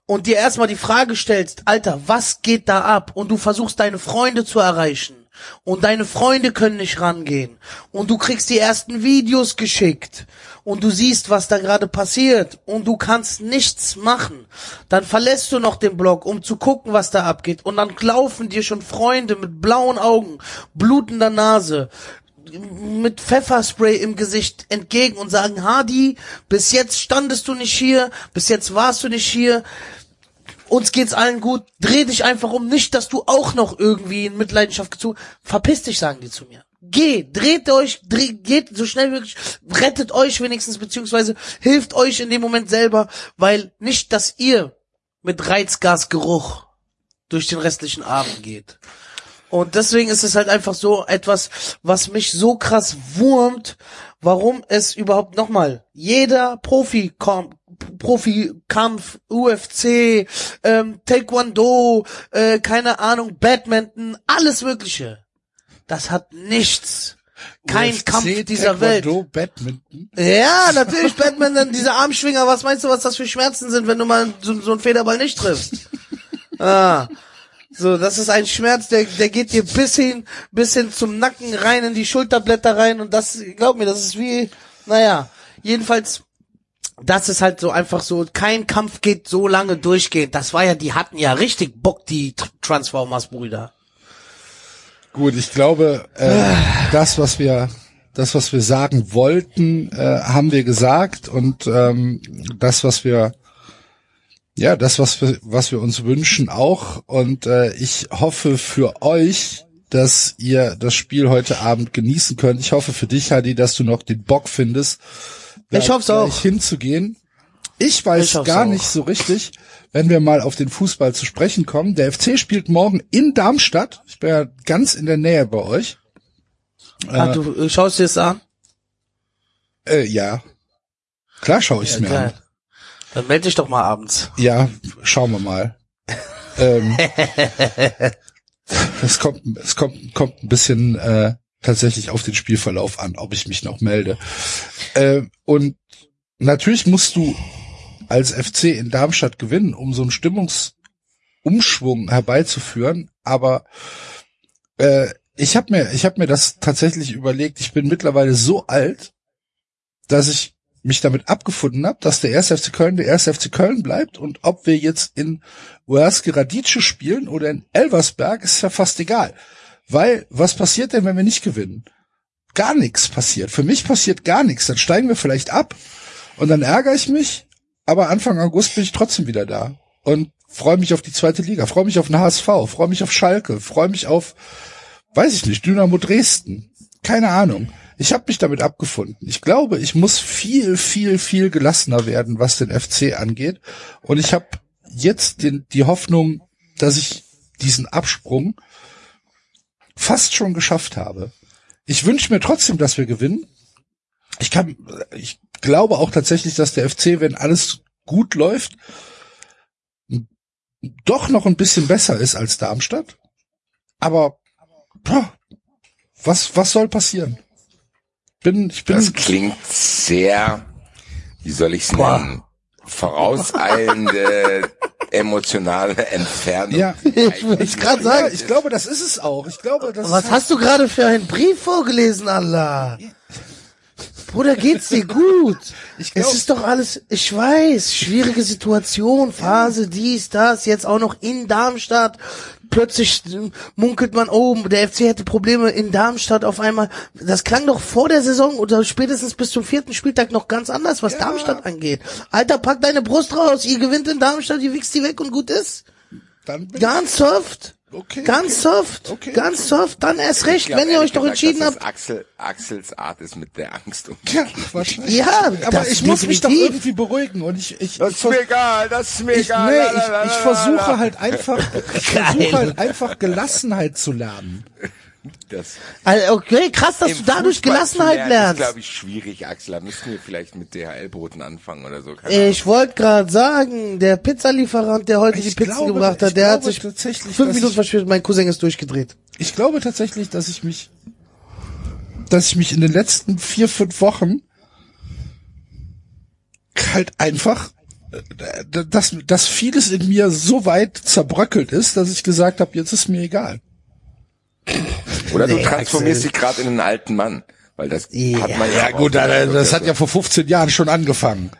und dir erstmal die Frage stellst, Alter, was geht da ab? Und du versuchst deine Freunde zu erreichen und deine Freunde können nicht rangehen. Und du kriegst die ersten Videos geschickt. Und du siehst, was da gerade passiert. Und du kannst nichts machen, dann verlässt du noch den Blog, um zu gucken, was da abgeht. Und dann laufen dir schon Freunde mit blauen Augen, blutender Nase, mit Pfefferspray im Gesicht entgegen und sagen, Hadi, bis jetzt standest du nicht hier, bis jetzt warst du nicht hier, uns geht's allen gut, dreh dich einfach um, nicht, dass du auch noch irgendwie in Mitleidenschaft gezogen, verpiss dich, sagen die zu mir. Geh, dreht euch, dreh, geht so schnell wie möglich, rettet euch wenigstens, beziehungsweise hilft euch in dem Moment selber, weil nicht, dass ihr mit Reizgasgeruch durch den restlichen Abend geht. Und deswegen ist es halt einfach so etwas, was mich so krass wurmt, warum es überhaupt nochmal jeder Profi Profikampf, UFC, ähm, Taekwondo, äh, keine Ahnung, Badminton, alles Mögliche. Das hat nichts. Kein UFC, Kampf dieser Welt. Taekwondo, Badminton. Ja, natürlich Badminton, diese Armschwinger, was meinst du, was das für Schmerzen sind, wenn du mal so, so einen Federball nicht triffst? Ah. So, das ist ein Schmerz, der, der geht dir bis hin, bis hin zum Nacken rein, in die Schulterblätter rein und das, glaub mir, das ist wie, naja, jedenfalls, das ist halt so einfach so, kein Kampf geht so lange durchgehend. Das war ja, die hatten ja richtig Bock, die Tr- Transformers-Brüder. Gut, ich glaube, äh, das, was wir, das, was wir sagen wollten, äh, haben wir gesagt und ähm, das, was wir, ja, das, was wir, was wir uns wünschen, auch. Und äh, ich hoffe für euch, dass ihr das Spiel heute Abend genießen könnt. Ich hoffe für dich, Hadi, dass du noch den Bock findest, da Ich hoff's auch. hinzugehen. Ich weiß Ich gar auch. nicht so richtig, wenn wir mal auf den Fußball zu sprechen kommen. Der FC spielt morgen in Darmstadt. Ich bin ja ganz in der Nähe bei euch. ah, du äh, schaust dir das an? Äh, ja. Klar schaue ich es mir Geil. an. Dann melde dich doch mal abends. Ja, schauen wir mal. ähm, es kommt, es kommt, kommt ein bisschen äh, tatsächlich auf den Spielverlauf an, ob ich mich noch melde. Äh, und natürlich musst du als FC in Darmstadt gewinnen, um so einen Stimmungsumschwung herbeizuführen. Aber äh, ich habe mir, ich habe mir das tatsächlich überlegt. Ich bin mittlerweile so alt, dass ich mich damit abgefunden habe, dass der 1. FC Köln der 1. FC Köln bleibt und ob wir jetzt in Uerske Radice spielen oder in Elversberg ist ja fast egal. Weil, was passiert denn, wenn wir nicht gewinnen? Gar nichts passiert. Für mich passiert gar nichts. Dann steigen wir vielleicht ab und dann ärgere ich mich, aber Anfang August bin ich trotzdem wieder da und freue mich auf die zweite Liga, freue mich auf den HSV, freue mich auf Schalke, freue mich auf, weiß ich nicht, Dynamo Dresden. Keine Ahnung. Ich habe mich damit abgefunden. Ich glaube, ich muss viel, viel, viel gelassener werden, was den FC angeht. Und ich habe jetzt den, die Hoffnung, dass ich diesen Absprung fast schon geschafft habe. Ich wünsche mir trotzdem, dass wir gewinnen. Ich kann, ich glaube auch tatsächlich, dass der FC, wenn alles gut läuft, doch noch ein bisschen besser ist als Darmstadt. Aber boah, was, was soll passieren? Bin, ich bin, Das klingt sehr, wie soll ich's Boah. nennen? Vorauseilende, emotionale Entfernung. ja, Ich wollte gerade sagen, ich glaube, das ist es auch. Ich glaube, das was ist hast du gerade für einen Brief vorgelesen, Allah? Bruder, geht's dir gut? Ich glaub- es ist doch alles, ich weiß, schwierige Situation, Phase, dies, das, jetzt auch noch in Darmstadt. Plötzlich munkelt man, oh, der FC hätte Probleme in Darmstadt auf einmal. Das klang doch vor der Saison oder spätestens bis zum vierten Spieltag noch ganz anders, was Darmstadt angeht. Alter, pack deine Brust raus, ihr gewinnt in Darmstadt, ihr wichst die weg und gut ist. dann bin Ganz soft. Okay, Ganz okay. soft. Okay. Ganz soft. Dann erst recht, glaub, wenn ihr euch doch gesagt, entschieden habt. Axel, Axels Art ist mit der Angst um. Ja, wahrscheinlich. Ja, aber das ich muss mich doch irgendwie beruhigen und ich, ich, Das ich, ist mir egal, das ist mir ich, egal. nee, ich, ich versuche halt einfach, ich versuche halt einfach Gelassenheit zu lernen. Das Also, okay, krass, dass du dadurch Fußball Gelassenheit lernen, lernst. ist, glaube ich, schwierig, Axel. Da müssten wir vielleicht mit DHL-Broten anfangen oder so. Keine. Ich wollte gerade sagen, der Pizzalieferant, der heute Ich die Pizzen glaube- gebracht hat, der hat sich tatsächlich, fünf Minuten verspätet. Mein Cousin ist durchgedreht. Ich glaube tatsächlich, dass ich mich, dass ich mich in den letzten vier, fünf Wochen halt einfach, äh, dass, dass vieles in mir so weit zerbröckelt ist, dass ich gesagt habe, jetzt ist mir egal. Oder du Nee, transformierst Axel. dich gerade in einen alten Mann. Weil das Ja. hat man ja, Ja gut, das, das hat ja vor 15 Jahren schon angefangen.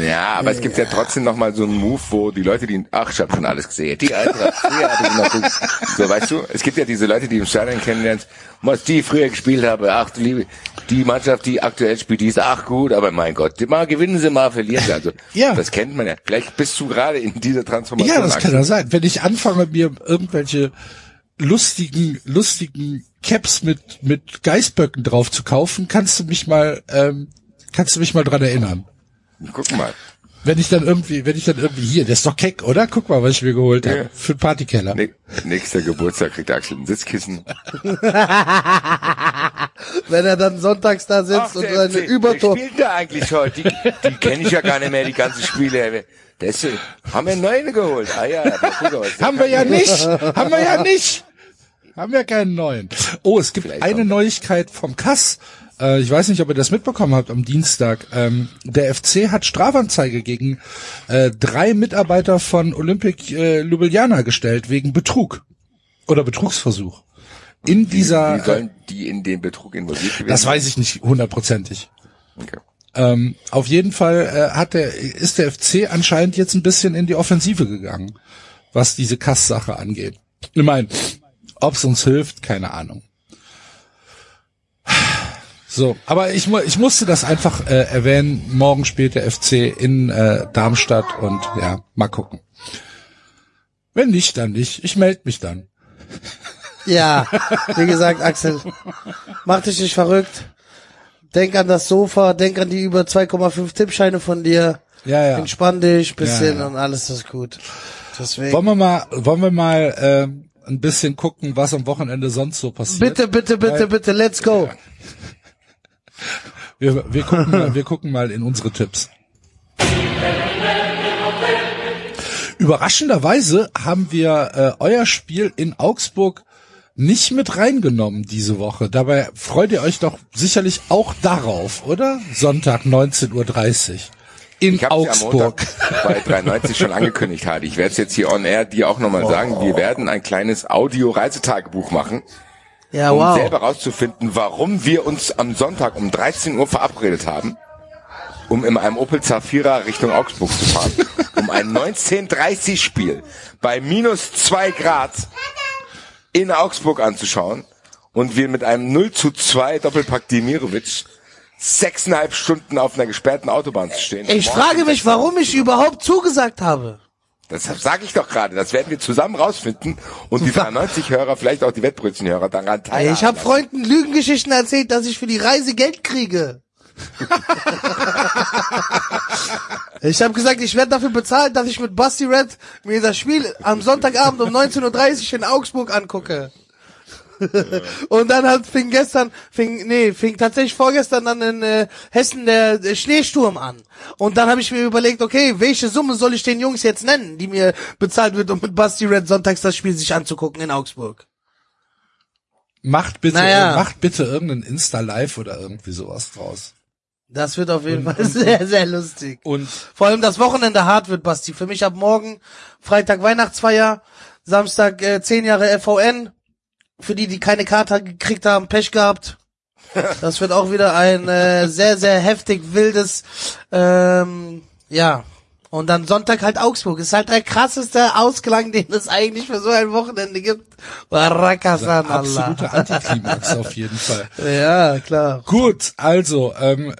Ja, aber es gibt ja trotzdem noch mal so einen Move, wo die Leute, die, ach, ich habe schon alles gesehen, die Eintracht, früher habe ich noch so, so, weißt du, es gibt ja diese Leute, die im Stadion kennenlernst, was die früher gespielt haben, ach du liebe, die Mannschaft, die aktuell spielt, die ist ach gut, aber mein Gott, mal gewinnen sie, mal verlieren sie, also, Ja. das kennt man ja. Vielleicht bist du gerade in dieser Transformation. Ja, das kann ja sein. Wenn ich anfange, mir irgendwelche lustigen, lustigen Caps mit, mit Geißböcken drauf zu kaufen, kannst du mich mal, ähm, kannst du mich mal dran erinnern. Guck mal. Wenn ich dann irgendwie, wenn ich dann irgendwie hier, der ist doch keck, oder? Guck mal, was ich mir geholt habe. Ja. Für den Partykeller. Ne- Nächster Geburtstag kriegt Axel ein Sitzkissen. Wenn er dann sonntags da sitzt und der seine FC, Übertor... Wer spielt da eigentlich heute? Die, die kenne ich ja gar nicht mehr, die ganzen Spiele. Das, haben wir neuen geholt. Ah ja, der guck aus. Haben wir ja nicht. Haben wir ja nicht. Haben wir keinen neuen. Oh, es gibt Vielleicht eine auch. Neuigkeit vom Kass. Äh, ich weiß nicht, ob ihr das mitbekommen habt am Dienstag. Ähm, der FC hat Strafanzeige gegen äh, drei Mitarbeiter von Olympic äh, Ljubljana gestellt wegen Betrug oder Betrugsversuch. In dieser, Wie sollen die in den Betrug involviert gewesen das weiß ich nicht hundertprozentig. Okay. Ähm, auf jeden Fall äh, hat der, ist der FC anscheinend jetzt ein bisschen in die Offensive gegangen, was diese Kass-Sache angeht. Ich meine, ob es uns hilft, keine Ahnung. So, aber ich, ich musste das einfach äh, erwähnen. Morgen spielt der FC in äh, Darmstadt und ja, mal gucken. Wenn nicht, dann nicht. Ich melde mich dann. Ja, wie gesagt, Axel, mach dich nicht verrückt. Denk an das Sofa, denk an die über 2,5 Tippscheine von dir. Ja, ja. Entspann dich bisschen Ja, ja. und alles ist gut. Deswegen. Wollen wir mal, wollen wir mal äh, ein bisschen gucken, was am Wochenende sonst so passiert? Bitte, bitte, bitte, Weil- bitte, let's go. Wir, wir, gucken mal, wir gucken mal in unsere Tipps. Überraschenderweise haben wir äh, euer Spiel in Augsburg nicht mit reingenommen diese Woche. Dabei freut ihr euch doch sicherlich auch darauf, oder? Sonntag 19.30 Uhr in Ich Augsburg. Montag bei 93 schon angekündigt, Hardy. Ich werde es jetzt hier on air dir auch nochmal sagen. Wir werden ein kleines Audio-Reisetagebuch machen, Ja, um wow. selber rauszufinden, warum wir uns am Sonntag um 13 Uhr verabredet haben, um in einem Opel Zafira Richtung Augsburg zu fahren, um ein 1930 Spiel bei minus zwei Grad in Augsburg anzuschauen und wir mit einem 0 zu 2 Doppelpack Demirovic sechseinhalb Stunden auf einer gesperrten Autobahn zu stehen. Ich frage mich, warum ich überhaupt zugesagt habe. Das sage ich doch gerade. Das werden wir zusammen rausfinden und die 93 Hörer, vielleicht auch die Wettbrötchenhörer daran teilhaben. Ich habe. Freunden Lügengeschichten erzählt, dass ich für die Reise Geld kriege. ich habe gesagt, ich werde dafür bezahlt, dass ich mit Basti Red mir das Spiel am Sonntagabend um 19.30 Uhr in Augsburg angucke. Und dann hat fing gestern, fing, nee, fing tatsächlich vorgestern dann in äh, Hessen der, der Schneesturm an. Und dann habe ich mir überlegt, okay, welche Summe soll ich den Jungs jetzt nennen, die mir bezahlt wird, um mit Basti Red sonntags das Spiel sich anzugucken in Augsburg. Macht bitte, Naja. macht bitte irgendein Insta-Live oder irgendwie sowas draus. Das wird auf jeden Fall sehr, sehr lustig. Und Vor allem das Wochenende hart wird, Basti. Für mich ab morgen Freitag Weihnachtsfeier, Samstag äh, 10 Jahre FVN. Für die, die keine Karte gekriegt haben, Pech gehabt. Das wird auch wieder ein äh, sehr, sehr heftig wildes, ähm, ja. Und dann Sonntag halt Augsburg. Ist halt der krasseste Ausklang, den es eigentlich für so ein Wochenende gibt. Barakasan Allah. absolute Antiklimax auf jeden Fall. Ja, klar. Gut, also ähm,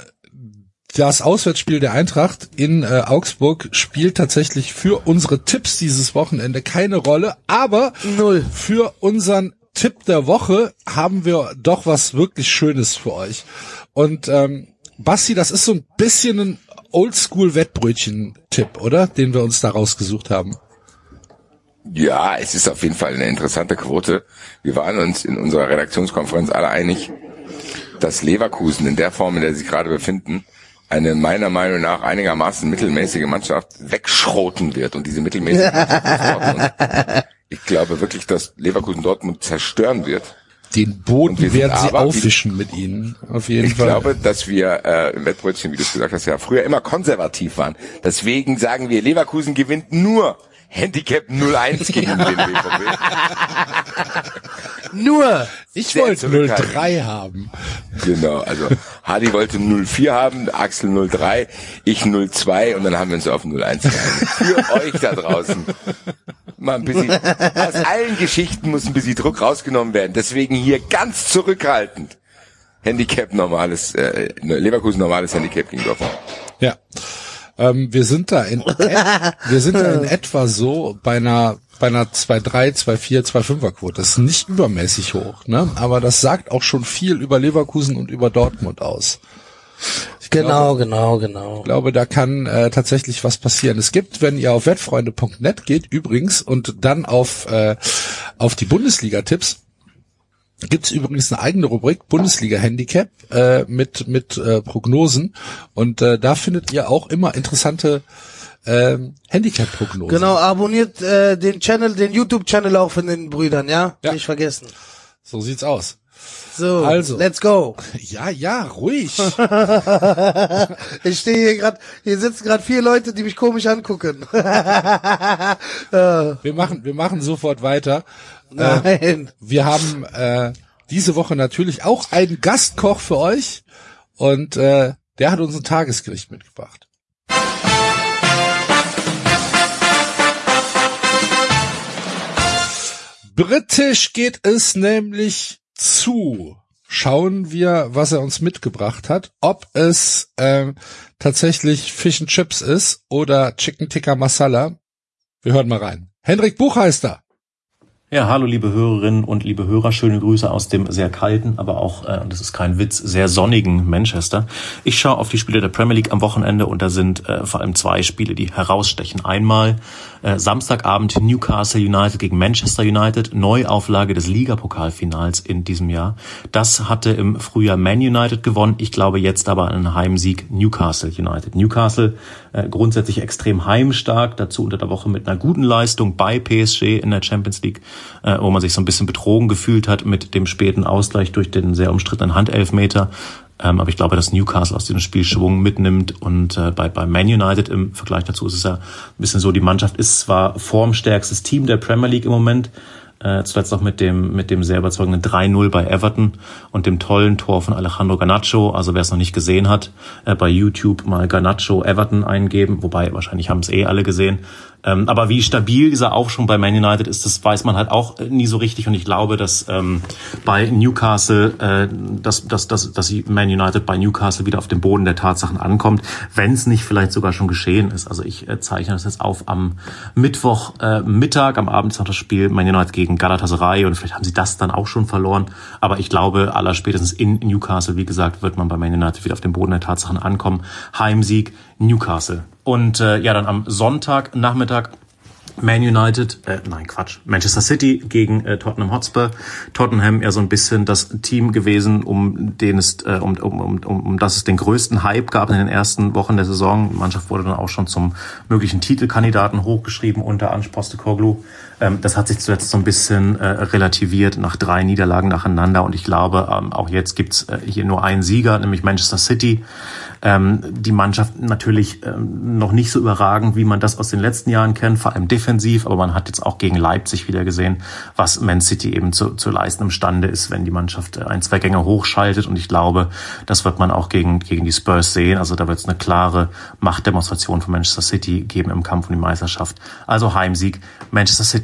das Auswärtsspiel der Eintracht in äh, Augsburg spielt tatsächlich für unsere Tipps dieses Wochenende keine Rolle, aber Null. für unseren Tipp der Woche haben wir doch was wirklich Schönes für euch. Und ähm, Basti, das ist so ein bisschen ein Oldschool-Wettbrötchen-Tipp, oder? Den wir uns da rausgesucht haben. Ja, es ist auf jeden Fall eine interessante Quote. Wir waren uns in unserer Redaktionskonferenz alle einig, dass Leverkusen in der Form, in der sie sich gerade befinden, eine meiner Meinung nach einigermaßen mittelmäßige Mannschaft wegschroten wird und diese mittelmäßige Mannschaft ich glaube wirklich, dass Leverkusen Dortmund zerstören wird. Den Boden wir werden sie aber, aufwischen mit ihnen, auf jeden Ich Fall. glaube, dass wir äh, im Wettbrötchen, wie du es gesagt hast, ja früher immer konservativ waren. Deswegen sagen wir, Leverkusen gewinnt nur Handicap 0-1 gegen den BVB. Nur. ich sehr wollte zurückhaltend. 03 haben. Genau, also Hardy wollte 0-4 haben, Axel 0-3, ich 0-2 und dann haben wir uns auf 0-1 geeinigt. Für euch da draußen. Mal ein bisschen, aus allen Geschichten muss ein bisschen Druck rausgenommen werden. Deswegen hier ganz zurückhaltend. Handicap normales, äh, Leverkusen normales Handicap gegen Dortmund. Ja. Ähm, wir sind da in wir sind da in etwa so bei einer bei einer 2-3, 2-4, 2-5er Quote. Das ist nicht übermäßig hoch, ne? Aber das sagt auch schon viel über Leverkusen und über Dortmund aus. Genau, genau, genau. Ich glaube, da kann äh, tatsächlich was passieren. Es gibt, wenn ihr auf wettfreunde.net geht, übrigens, und dann auf, äh, auf die Bundesliga-Tipps, gibt's übrigens eine eigene Rubrik Bundesliga-Handicap äh, mit, mit äh, Prognosen. Und äh, da findet ihr auch immer interessante ähm, Handicap-Prognosen. Genau, abonniert äh, den Channel, den YouTube-Channel auch von den Brüdern, ja? Ja. Nicht vergessen. So sieht's aus. So, Also. let's go. Ja, ja, ruhig. Ich stehe hier gerade, hier sitzen gerade vier Leute, die mich komisch angucken. Wir machen, wir machen sofort weiter. Nein. Wir haben äh, diese Woche natürlich auch einen Gastkoch für euch und äh, der hat uns ein Tagesgericht mitgebracht. Britisch geht es nämlich zu. Schauen wir, was er uns mitgebracht hat. Ob es ähm, tatsächlich Fish and Chips ist oder Chicken Tikka Masala. Wir hören mal rein. Hendrik Buchheister. Ja, hallo liebe Hörerinnen und liebe Hörer, schöne Grüße aus dem sehr kalten, aber auch, äh, das ist kein Witz, sehr sonnigen Manchester. Ich schaue auf die Spiele der Premier League am Wochenende und da sind äh, vor allem zwei Spiele, die herausstechen. Einmal äh, Samstagabend Newcastle United gegen Manchester United, Neuauflage des Ligapokalfinals in diesem Jahr. Das hatte im Frühjahr Man United gewonnen, ich glaube jetzt aber einen Heimsieg Newcastle United. Newcastle äh, grundsätzlich extrem heimstark, dazu unter der Woche mit einer guten Leistung bei PSG in der Champions League, äh, wo man sich so ein bisschen betrogen gefühlt hat mit dem späten Ausgleich durch den sehr umstrittenen Handelfmeter. Ähm, aber ich glaube, dass Newcastle aus diesem Spiel Schwung mitnimmt und äh, bei, bei Man United im Vergleich dazu ist es ja ein bisschen so, die Mannschaft ist zwar formstärkstes Team der Premier League im Moment, äh, zuletzt auch mit dem, mit dem sehr überzeugenden 3-0 bei Everton und dem tollen Tor von Alejandro Garnacho. Also wer es noch nicht gesehen hat, äh, bei YouTube mal Garnacho Everton eingeben, wobei wahrscheinlich haben es eh alle gesehen. Ähm, aber wie stabil dieser Aufschwung bei Man United ist, das weiß man halt auch äh, nie so richtig. Und ich glaube, dass ähm, bei Newcastle, äh, dass, dass, dass, dass Man United bei Newcastle wieder auf dem Boden der Tatsachen ankommt, wenn es nicht vielleicht sogar schon geschehen ist. Also ich äh, zeichne das jetzt auf am Mittwoch äh, Mittag, am Abend ist noch das Spiel Man United gegen Galatasaray und vielleicht haben sie das dann auch schon verloren. Aber ich glaube, aller spätestens in Newcastle, wie gesagt, wird man bei Man United wieder auf dem Boden der Tatsachen ankommen. Heimsieg Newcastle. Und äh, ja, dann am Sonntag Nachmittag Man United, äh, nein Quatsch, Manchester City gegen äh, Tottenham Hotspur. Tottenham ja so ein bisschen das Team gewesen, um den es, äh, um, um, um, um, um das es den größten Hype gab in den ersten Wochen der Saison. Die Mannschaft wurde dann auch schon zum möglichen Titelkandidaten hochgeschrieben unter Ange Postecoglou. Ähm, das hat sich zuletzt so ein bisschen äh, relativiert nach drei Niederlagen nacheinander und ich glaube, ähm, auch jetzt gibt's äh, hier nur einen Sieger, nämlich Manchester City. Ähm, die Mannschaft natürlich noch nicht so überragend, wie man das aus den letzten Jahren kennt, vor allem defensiv, aber man hat jetzt auch gegen Leipzig wieder gesehen, was Man City eben zu, zu leisten imstande ist, wenn die Mannschaft äh, ein, zwei Gänge hochschaltet und ich glaube, das wird man auch gegen, gegen die Spurs sehen, also da wird es eine klare Machtdemonstration von Manchester City geben im Kampf um die Meisterschaft. Also Heimsieg Manchester City.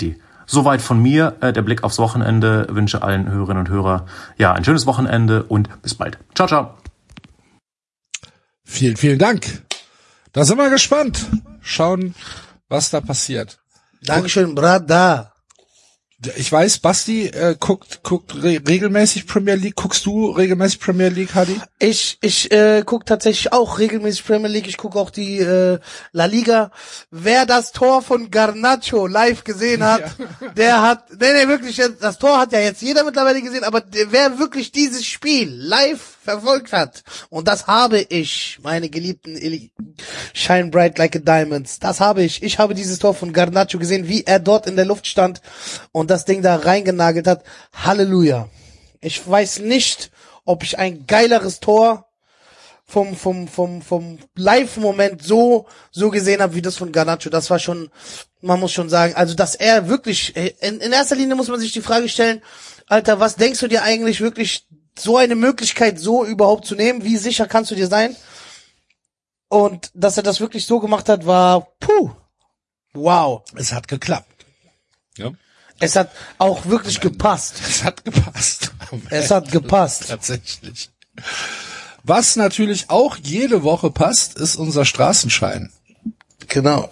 Soweit von mir, äh, der Blick aufs Wochenende, wünsche allen Hörerinnen und Hörern ja ein schönes Wochenende und bis bald. Ciao, ciao. Vielen, vielen Dank. Da sind wir gespannt. Schauen, was da passiert. Dankeschön, Brada. Ich weiß, Basti äh, guckt guckt re regelmäßig Premier League. Guckst du regelmäßig Premier League, Hadi? Ich ich äh, guck tatsächlich auch regelmäßig Premier League. Ich gucke auch die äh, La Liga. Wer das Tor von Garnacho live gesehen hat, der hat, nee, nee, wirklich, das Tor hat ja jetzt jeder mittlerweile gesehen, aber wer wirklich dieses Spiel live verfolgt hat, und das habe ich, meine geliebten Eli- Shine Bright Like a Diamonds, das habe ich. Ich habe dieses Tor von Garnacho gesehen, wie er dort in der Luft stand und das Ding da reingenagelt hat. Halleluja. Ich weiß nicht, ob ich ein geileres Tor vom vom vom vom Live-Moment so so gesehen habe wie das von Garnacho. Das war schon, man muss schon sagen, also dass er wirklich in, in erster Linie muss man sich die Frage stellen, Alter, was denkst du dir eigentlich wirklich so eine Möglichkeit so überhaupt zu nehmen? Wie sicher kannst du dir sein? Und dass er das wirklich so gemacht hat, war puh, wow. Es hat geklappt. Ja. Es hat auch wirklich gepasst. Es hat gepasst. Es hat gepasst. Tatsächlich. Was natürlich auch jede Woche passt, ist unser Straßenschein. Genau.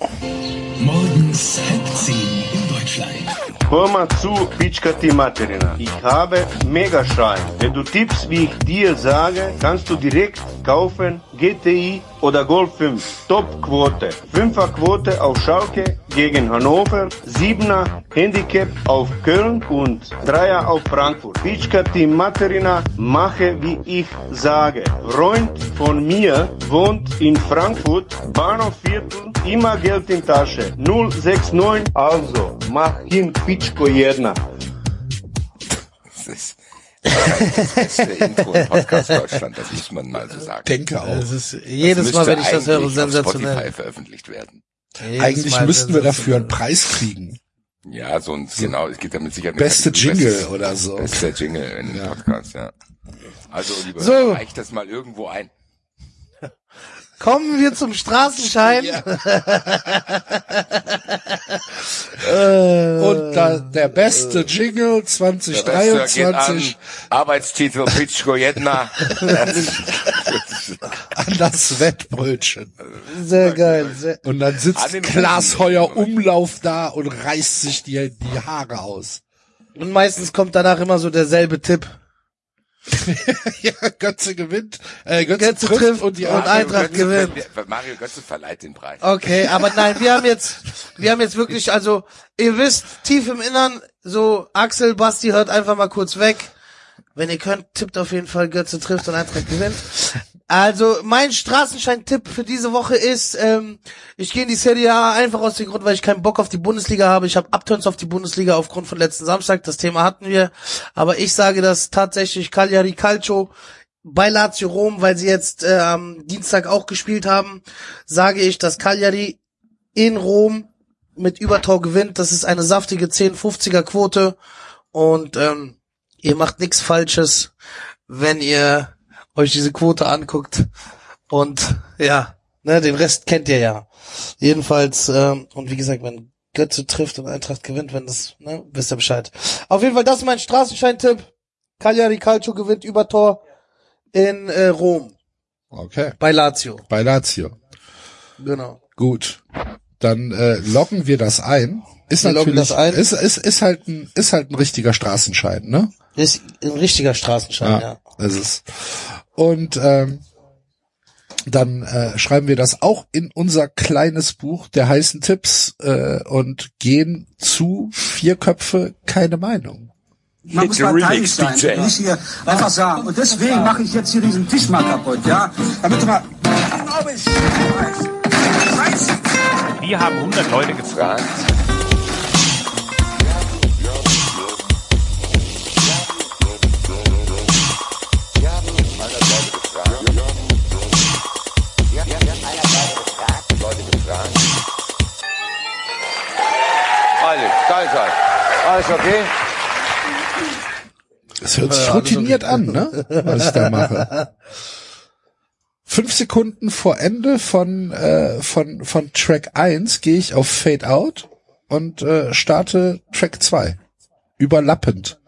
Morgens halb zehn in Deutschland. Hör mal zu, Pitschka Materina. Ich habe Megaschein. Wenn du tippst, wie ich dir sage, kannst du direkt kaufen GTI oder Golf 5. Top-Quote. 5er Quote auf Schalke gegen Hannover. 7er Handicap auf Köln und 3er auf Frankfurt. Pitschka die Materina, mache wie ich sage. Freund von mir wohnt in Frankfurt, Bahnhofviertel, immer Geld in Tasche. 069, also mach hin Pitschko jedna. Das ist das beste Intro im Podcast Deutschland, das muss man mal so sagen. Denke auch. Das ist jedes Das Mal, wenn ich das höre, sensationell. Spotify veröffentlicht werden. Jedes Eigentlich Mal müssten wir dafür einen Preis kriegen. Ja, so ein, genau, es geht damit sicher. Beste Jingle oder so. Bester Jingle in dem Podcast, ja. Also, lieber, So. so. reich das mal irgendwo ein. Kommen wir zum Straßenschein. Und da, der beste Jingle Der Beste geht an 2023 Arbeitstitel Pitschko Jedna. an das Wettbrötchen. Sehr geil. Sehr, Und dann An sitzt dem Klaas Heuer Umlauf da und reißt sich die, die Haare aus. und meistens kommt danach immer so derselbe Tipp. ja, Götze gewinnt, äh, Götze, Götze trifft, trifft und die und Eintracht Götze- gewinnt. Mario Götze verleiht den Preis. Okay, aber nein, wir haben jetzt, wir haben jetzt wirklich, also, ihr wisst, tief im Innern, so, Axel, Basti hört einfach mal kurz weg. Wenn ihr könnt, tippt auf jeden Fall Götze trifft und Eintracht gewinnt. Also, mein Straßenschein-Tipp für diese Woche ist, ähm, ich gehe in die Serie A einfach aus dem Grund, weil ich keinen Bock auf die Bundesliga habe. Ich habe Abturns auf die Bundesliga aufgrund von letzten Samstag. Das Thema hatten wir. Aber ich sage, dass tatsächlich Cagliari Calcio bei Lazio Rom, weil sie jetzt äh, am Dienstag auch gespielt haben, sage ich, dass Cagliari in Rom mit Übertor gewinnt. Das ist eine saftige 10-50er Quote und ähm, ihr macht nichts Falsches, wenn ihr euch diese Quote anguckt und ja, ne, den Rest kennt ihr ja. Jedenfalls ähm, und wie gesagt, wenn Götze trifft und Eintracht gewinnt, wenn das, ne, wisst ihr Bescheid. Auf jeden Fall, das ist mein Straßenscheintipp. Cagliari Calcio gewinnt Übertor in äh, Rom Okay, bei Lazio. bei Lazio. Genau. Gut. Dann äh, loggen wir das ein. Ist Wir natürlich, das ein. Ist, ist, ist halt ein, ist halt ein richtiger Straßenschein, ne? Ist ein richtiger Straßenschein, ja. ist es. Und ähm, dann äh, schreiben wir das auch in unser kleines Buch der heißen Tipps äh, und gehen zu vier Köpfe keine Meinung. Man muss parteiisch sein, DJ. nicht hier einfach sagen. Und deswegen mache ich jetzt hier diesen Tisch mal kaputt, ja? Damit du mal... Wir haben 100 Leute gefragt. Alles okay? Es hört sich routiniert an, ne? Was ich da mache. Fünf Sekunden vor Ende von, äh, von, von Track 1 gehe ich auf Fade Out und äh, starte Track 2. Überlappend.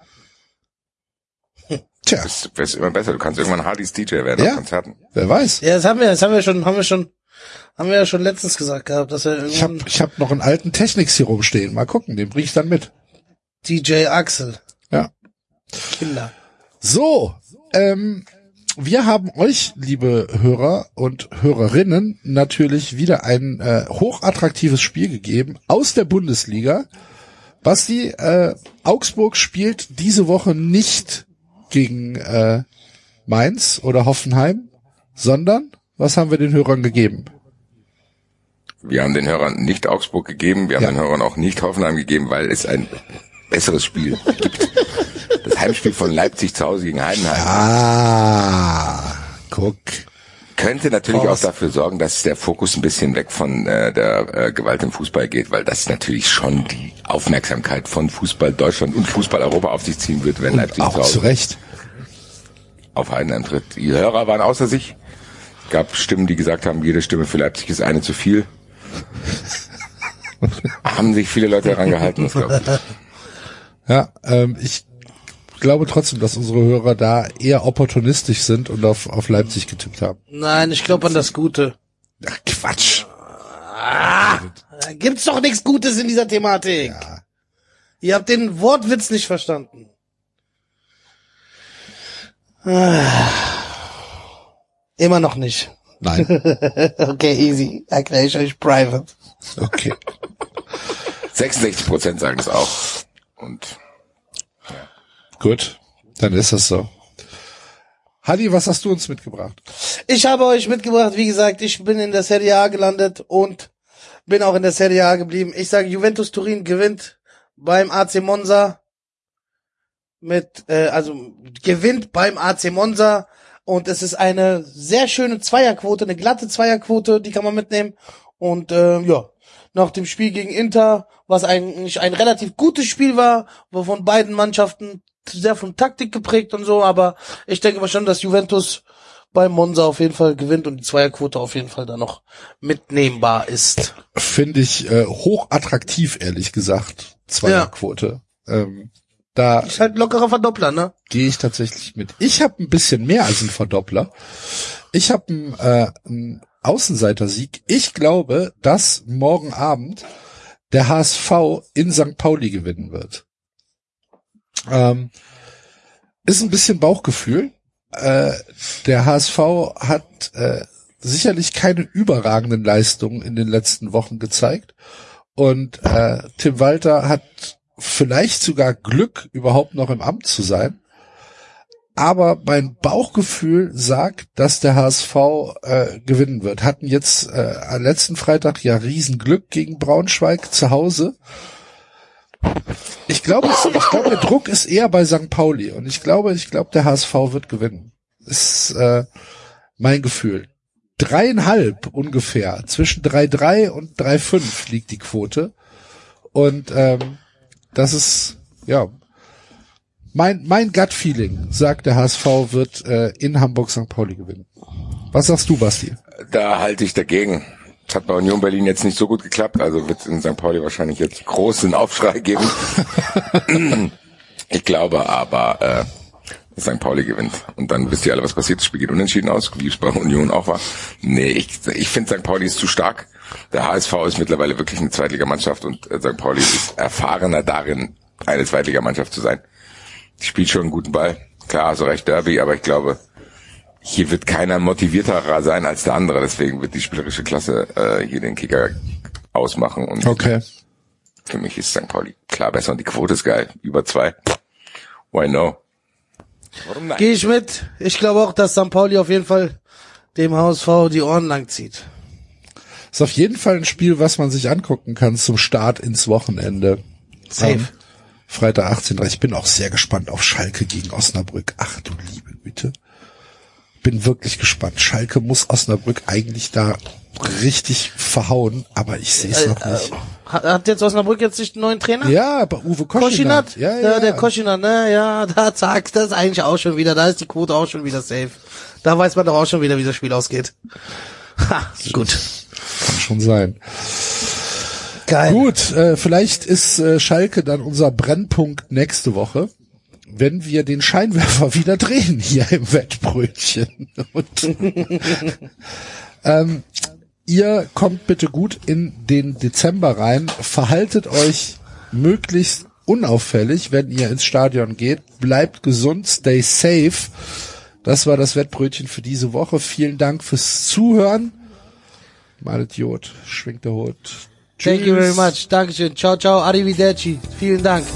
Tja, Das wird immer besser. Du kannst irgendwann Hardys DJ werden Ja. auf Konzerten. wer weiß. Ja, das haben wir, das haben wir schon, haben wir schon, haben wir ja schon letztens gesagt gehabt, dass er Ich habe irgendwann, ich hab noch einen alten Technics hier rumstehen. Mal gucken, den bring ich dann mit. DJ Axel. Ja. Kinder. So, ähm, wir haben euch, liebe Hörer und Hörerinnen, natürlich wieder ein äh, hochattraktives Spiel gegeben aus der Bundesliga. Basti, äh, Augsburg spielt diese Woche nicht gegen äh, Mainz oder Hoffenheim, sondern was haben wir den Hörern gegeben? Wir haben den Hörern nicht Augsburg gegeben, wir haben Ja. den Hörern auch nicht Hoffenheim gegeben, weil es ein besseres Spiel gibt. Das Heimspiel von Leipzig zu Hause gegen Heidenheim Ah, guck. könnte natürlich Horst. auch dafür sorgen, dass der Fokus ein bisschen weg von äh, der äh, Gewalt im Fußball geht, weil das natürlich schon die Aufmerksamkeit von Fußball Deutschland und Fußball Europa auf sich ziehen wird, wenn Und Leipzig zu auch zu Hause Recht. auf Heidenheim tritt. Die Hörer waren außer sich. Es gab Stimmen, die gesagt haben, jede Stimme für Leipzig ist eine zu viel. haben sich viele Leute daran gehalten, das glaube ich. Ja, ähm, ich glaube trotzdem, dass unsere Hörer da eher opportunistisch sind und auf, auf Leipzig getippt haben. Nein, ich glaube an das Gute. Ach, Quatsch. Da gibt's doch nichts Gutes in dieser Thematik. Ihr habt den Wortwitz nicht verstanden. Ah. Immer noch nicht. Nein. okay, easy. Erkläre ich euch private. Okay. 66 Prozent sagen es auch. Und Gut. Dann ist das so. Hadi, was hast du uns mitgebracht? Ich habe euch mitgebracht, wie gesagt, ich bin in der Serie A gelandet und bin auch in der Serie A geblieben. Ich sage, Juventus Turin gewinnt beim AC Monza mit, äh, also gewinnt beim AC Monza und es ist eine sehr schöne Zweierquote, eine glatte Zweierquote, die kann man mitnehmen und äh, ja, nach dem Spiel gegen Inter, was eigentlich ein relativ gutes Spiel war, wo von beiden Mannschaften sehr von Taktik geprägt und so, aber ich denke mal schon, dass Juventus beim Monza auf jeden Fall gewinnt und die Zweierquote auf jeden Fall da noch mitnehmbar ist. Finde ich äh, hochattraktiv, ehrlich gesagt. Zweierquote. Ähm, da Ist halt ein lockerer Verdoppler, ne? gehe ich tatsächlich mit. Ich habe ein bisschen mehr als einen Verdoppler. Ich habe einen, äh, einen Außenseitersieg. Ich glaube, dass morgen Abend der HSV in St. Pauli gewinnen wird. Ähm, ist ein bisschen Bauchgefühl. Äh, der HSV hat äh, sicherlich keine überragenden Leistungen in den letzten Wochen gezeigt. Und äh, Tim Walter hat vielleicht sogar Glück, überhaupt noch im Amt zu sein. Aber mein Bauchgefühl sagt, dass der HSV äh, gewinnen wird. Hatten jetzt äh, am letzten Freitag ja Riesenglück gegen Braunschweig zu Hause. Ich glaube, ich glaube, der Druck ist eher bei St. Pauli und ich glaube, ich glaube, der HSV wird gewinnen. Ist äh, mein Gefühl. Dreieinhalb ungefähr. Zwischen 3,3 und 3,5 liegt die Quote. Und ähm, das ist, ja, mein, mein Gut-Feeling sagt, der HSV wird äh, in Hamburg St. Pauli gewinnen. Was sagst du, Basti? da halte ich dagegen. Das hat bei Union Berlin jetzt nicht so gut geklappt, also wird es in St. Pauli wahrscheinlich jetzt großen Aufschrei geben. ich glaube aber, äh, St. Pauli gewinnt. Und dann wisst ihr alle, was passiert. Das Spiel geht unentschieden aus, wie es bei Union auch war. Nee, ich, ich finde St. Pauli ist zu stark. Der HSV ist mittlerweile wirklich eine Zweitligamannschaft und äh, St. Pauli ist erfahrener darin, eine Zweitligamannschaft zu sein. Die spielt schon einen guten Ball. Klar, also recht Derby, aber ich glaube, hier wird keiner motivierterer sein als der andere. Deswegen wird die spielerische Klasse äh, hier den Kicker ausmachen. Und Okay. für mich ist St. Pauli klar besser und die Quote ist geil. Über zwei. Why no? Warum nein? Gehe ich mit. Ich glaube auch, dass St. Pauli auf jeden Fall dem HSV die Ohren lang zieht. Ist auf jeden Fall ein Spiel, was man sich angucken kann zum Start ins Wochenende. Safe. Am Freitag 18.30 Ich bin auch sehr gespannt auf Schalke gegen Osnabrück. Ach du liebe Güte. Bin wirklich gespannt. Schalke muss Osnabrück eigentlich da richtig verhauen, aber ich sehe es noch nicht. Hat, hat jetzt Osnabrück jetzt nicht einen neuen Trainer? Ja, aber Uwe Koschinat. Koschinat? Ja, Ja, ja. der Koschinat, ne? Ja, da zack, das ist eigentlich auch schon wieder, da ist die Quote auch schon wieder safe. Da weiß man doch auch schon wieder, wie das Spiel ausgeht. Ha, gut. Kann schon sein. Geil. Gut, äh, vielleicht ist äh, Schalke dann unser Brennpunkt nächste Woche, wenn wir den Scheinwerfer wieder drehen hier im Wettbrötchen. ähm, ihr kommt bitte gut in den Dezember rein, verhaltet euch möglichst unauffällig, wenn ihr ins Stadion geht. Bleibt gesund, stay safe. Das war das Wettbrötchen für diese Woche. Vielen Dank fürs Zuhören. Mal Idiot, schwingt der Hut. Thank you very much. Dankeschön. Ciao, ciao. Arrivederci. Vielen Dank.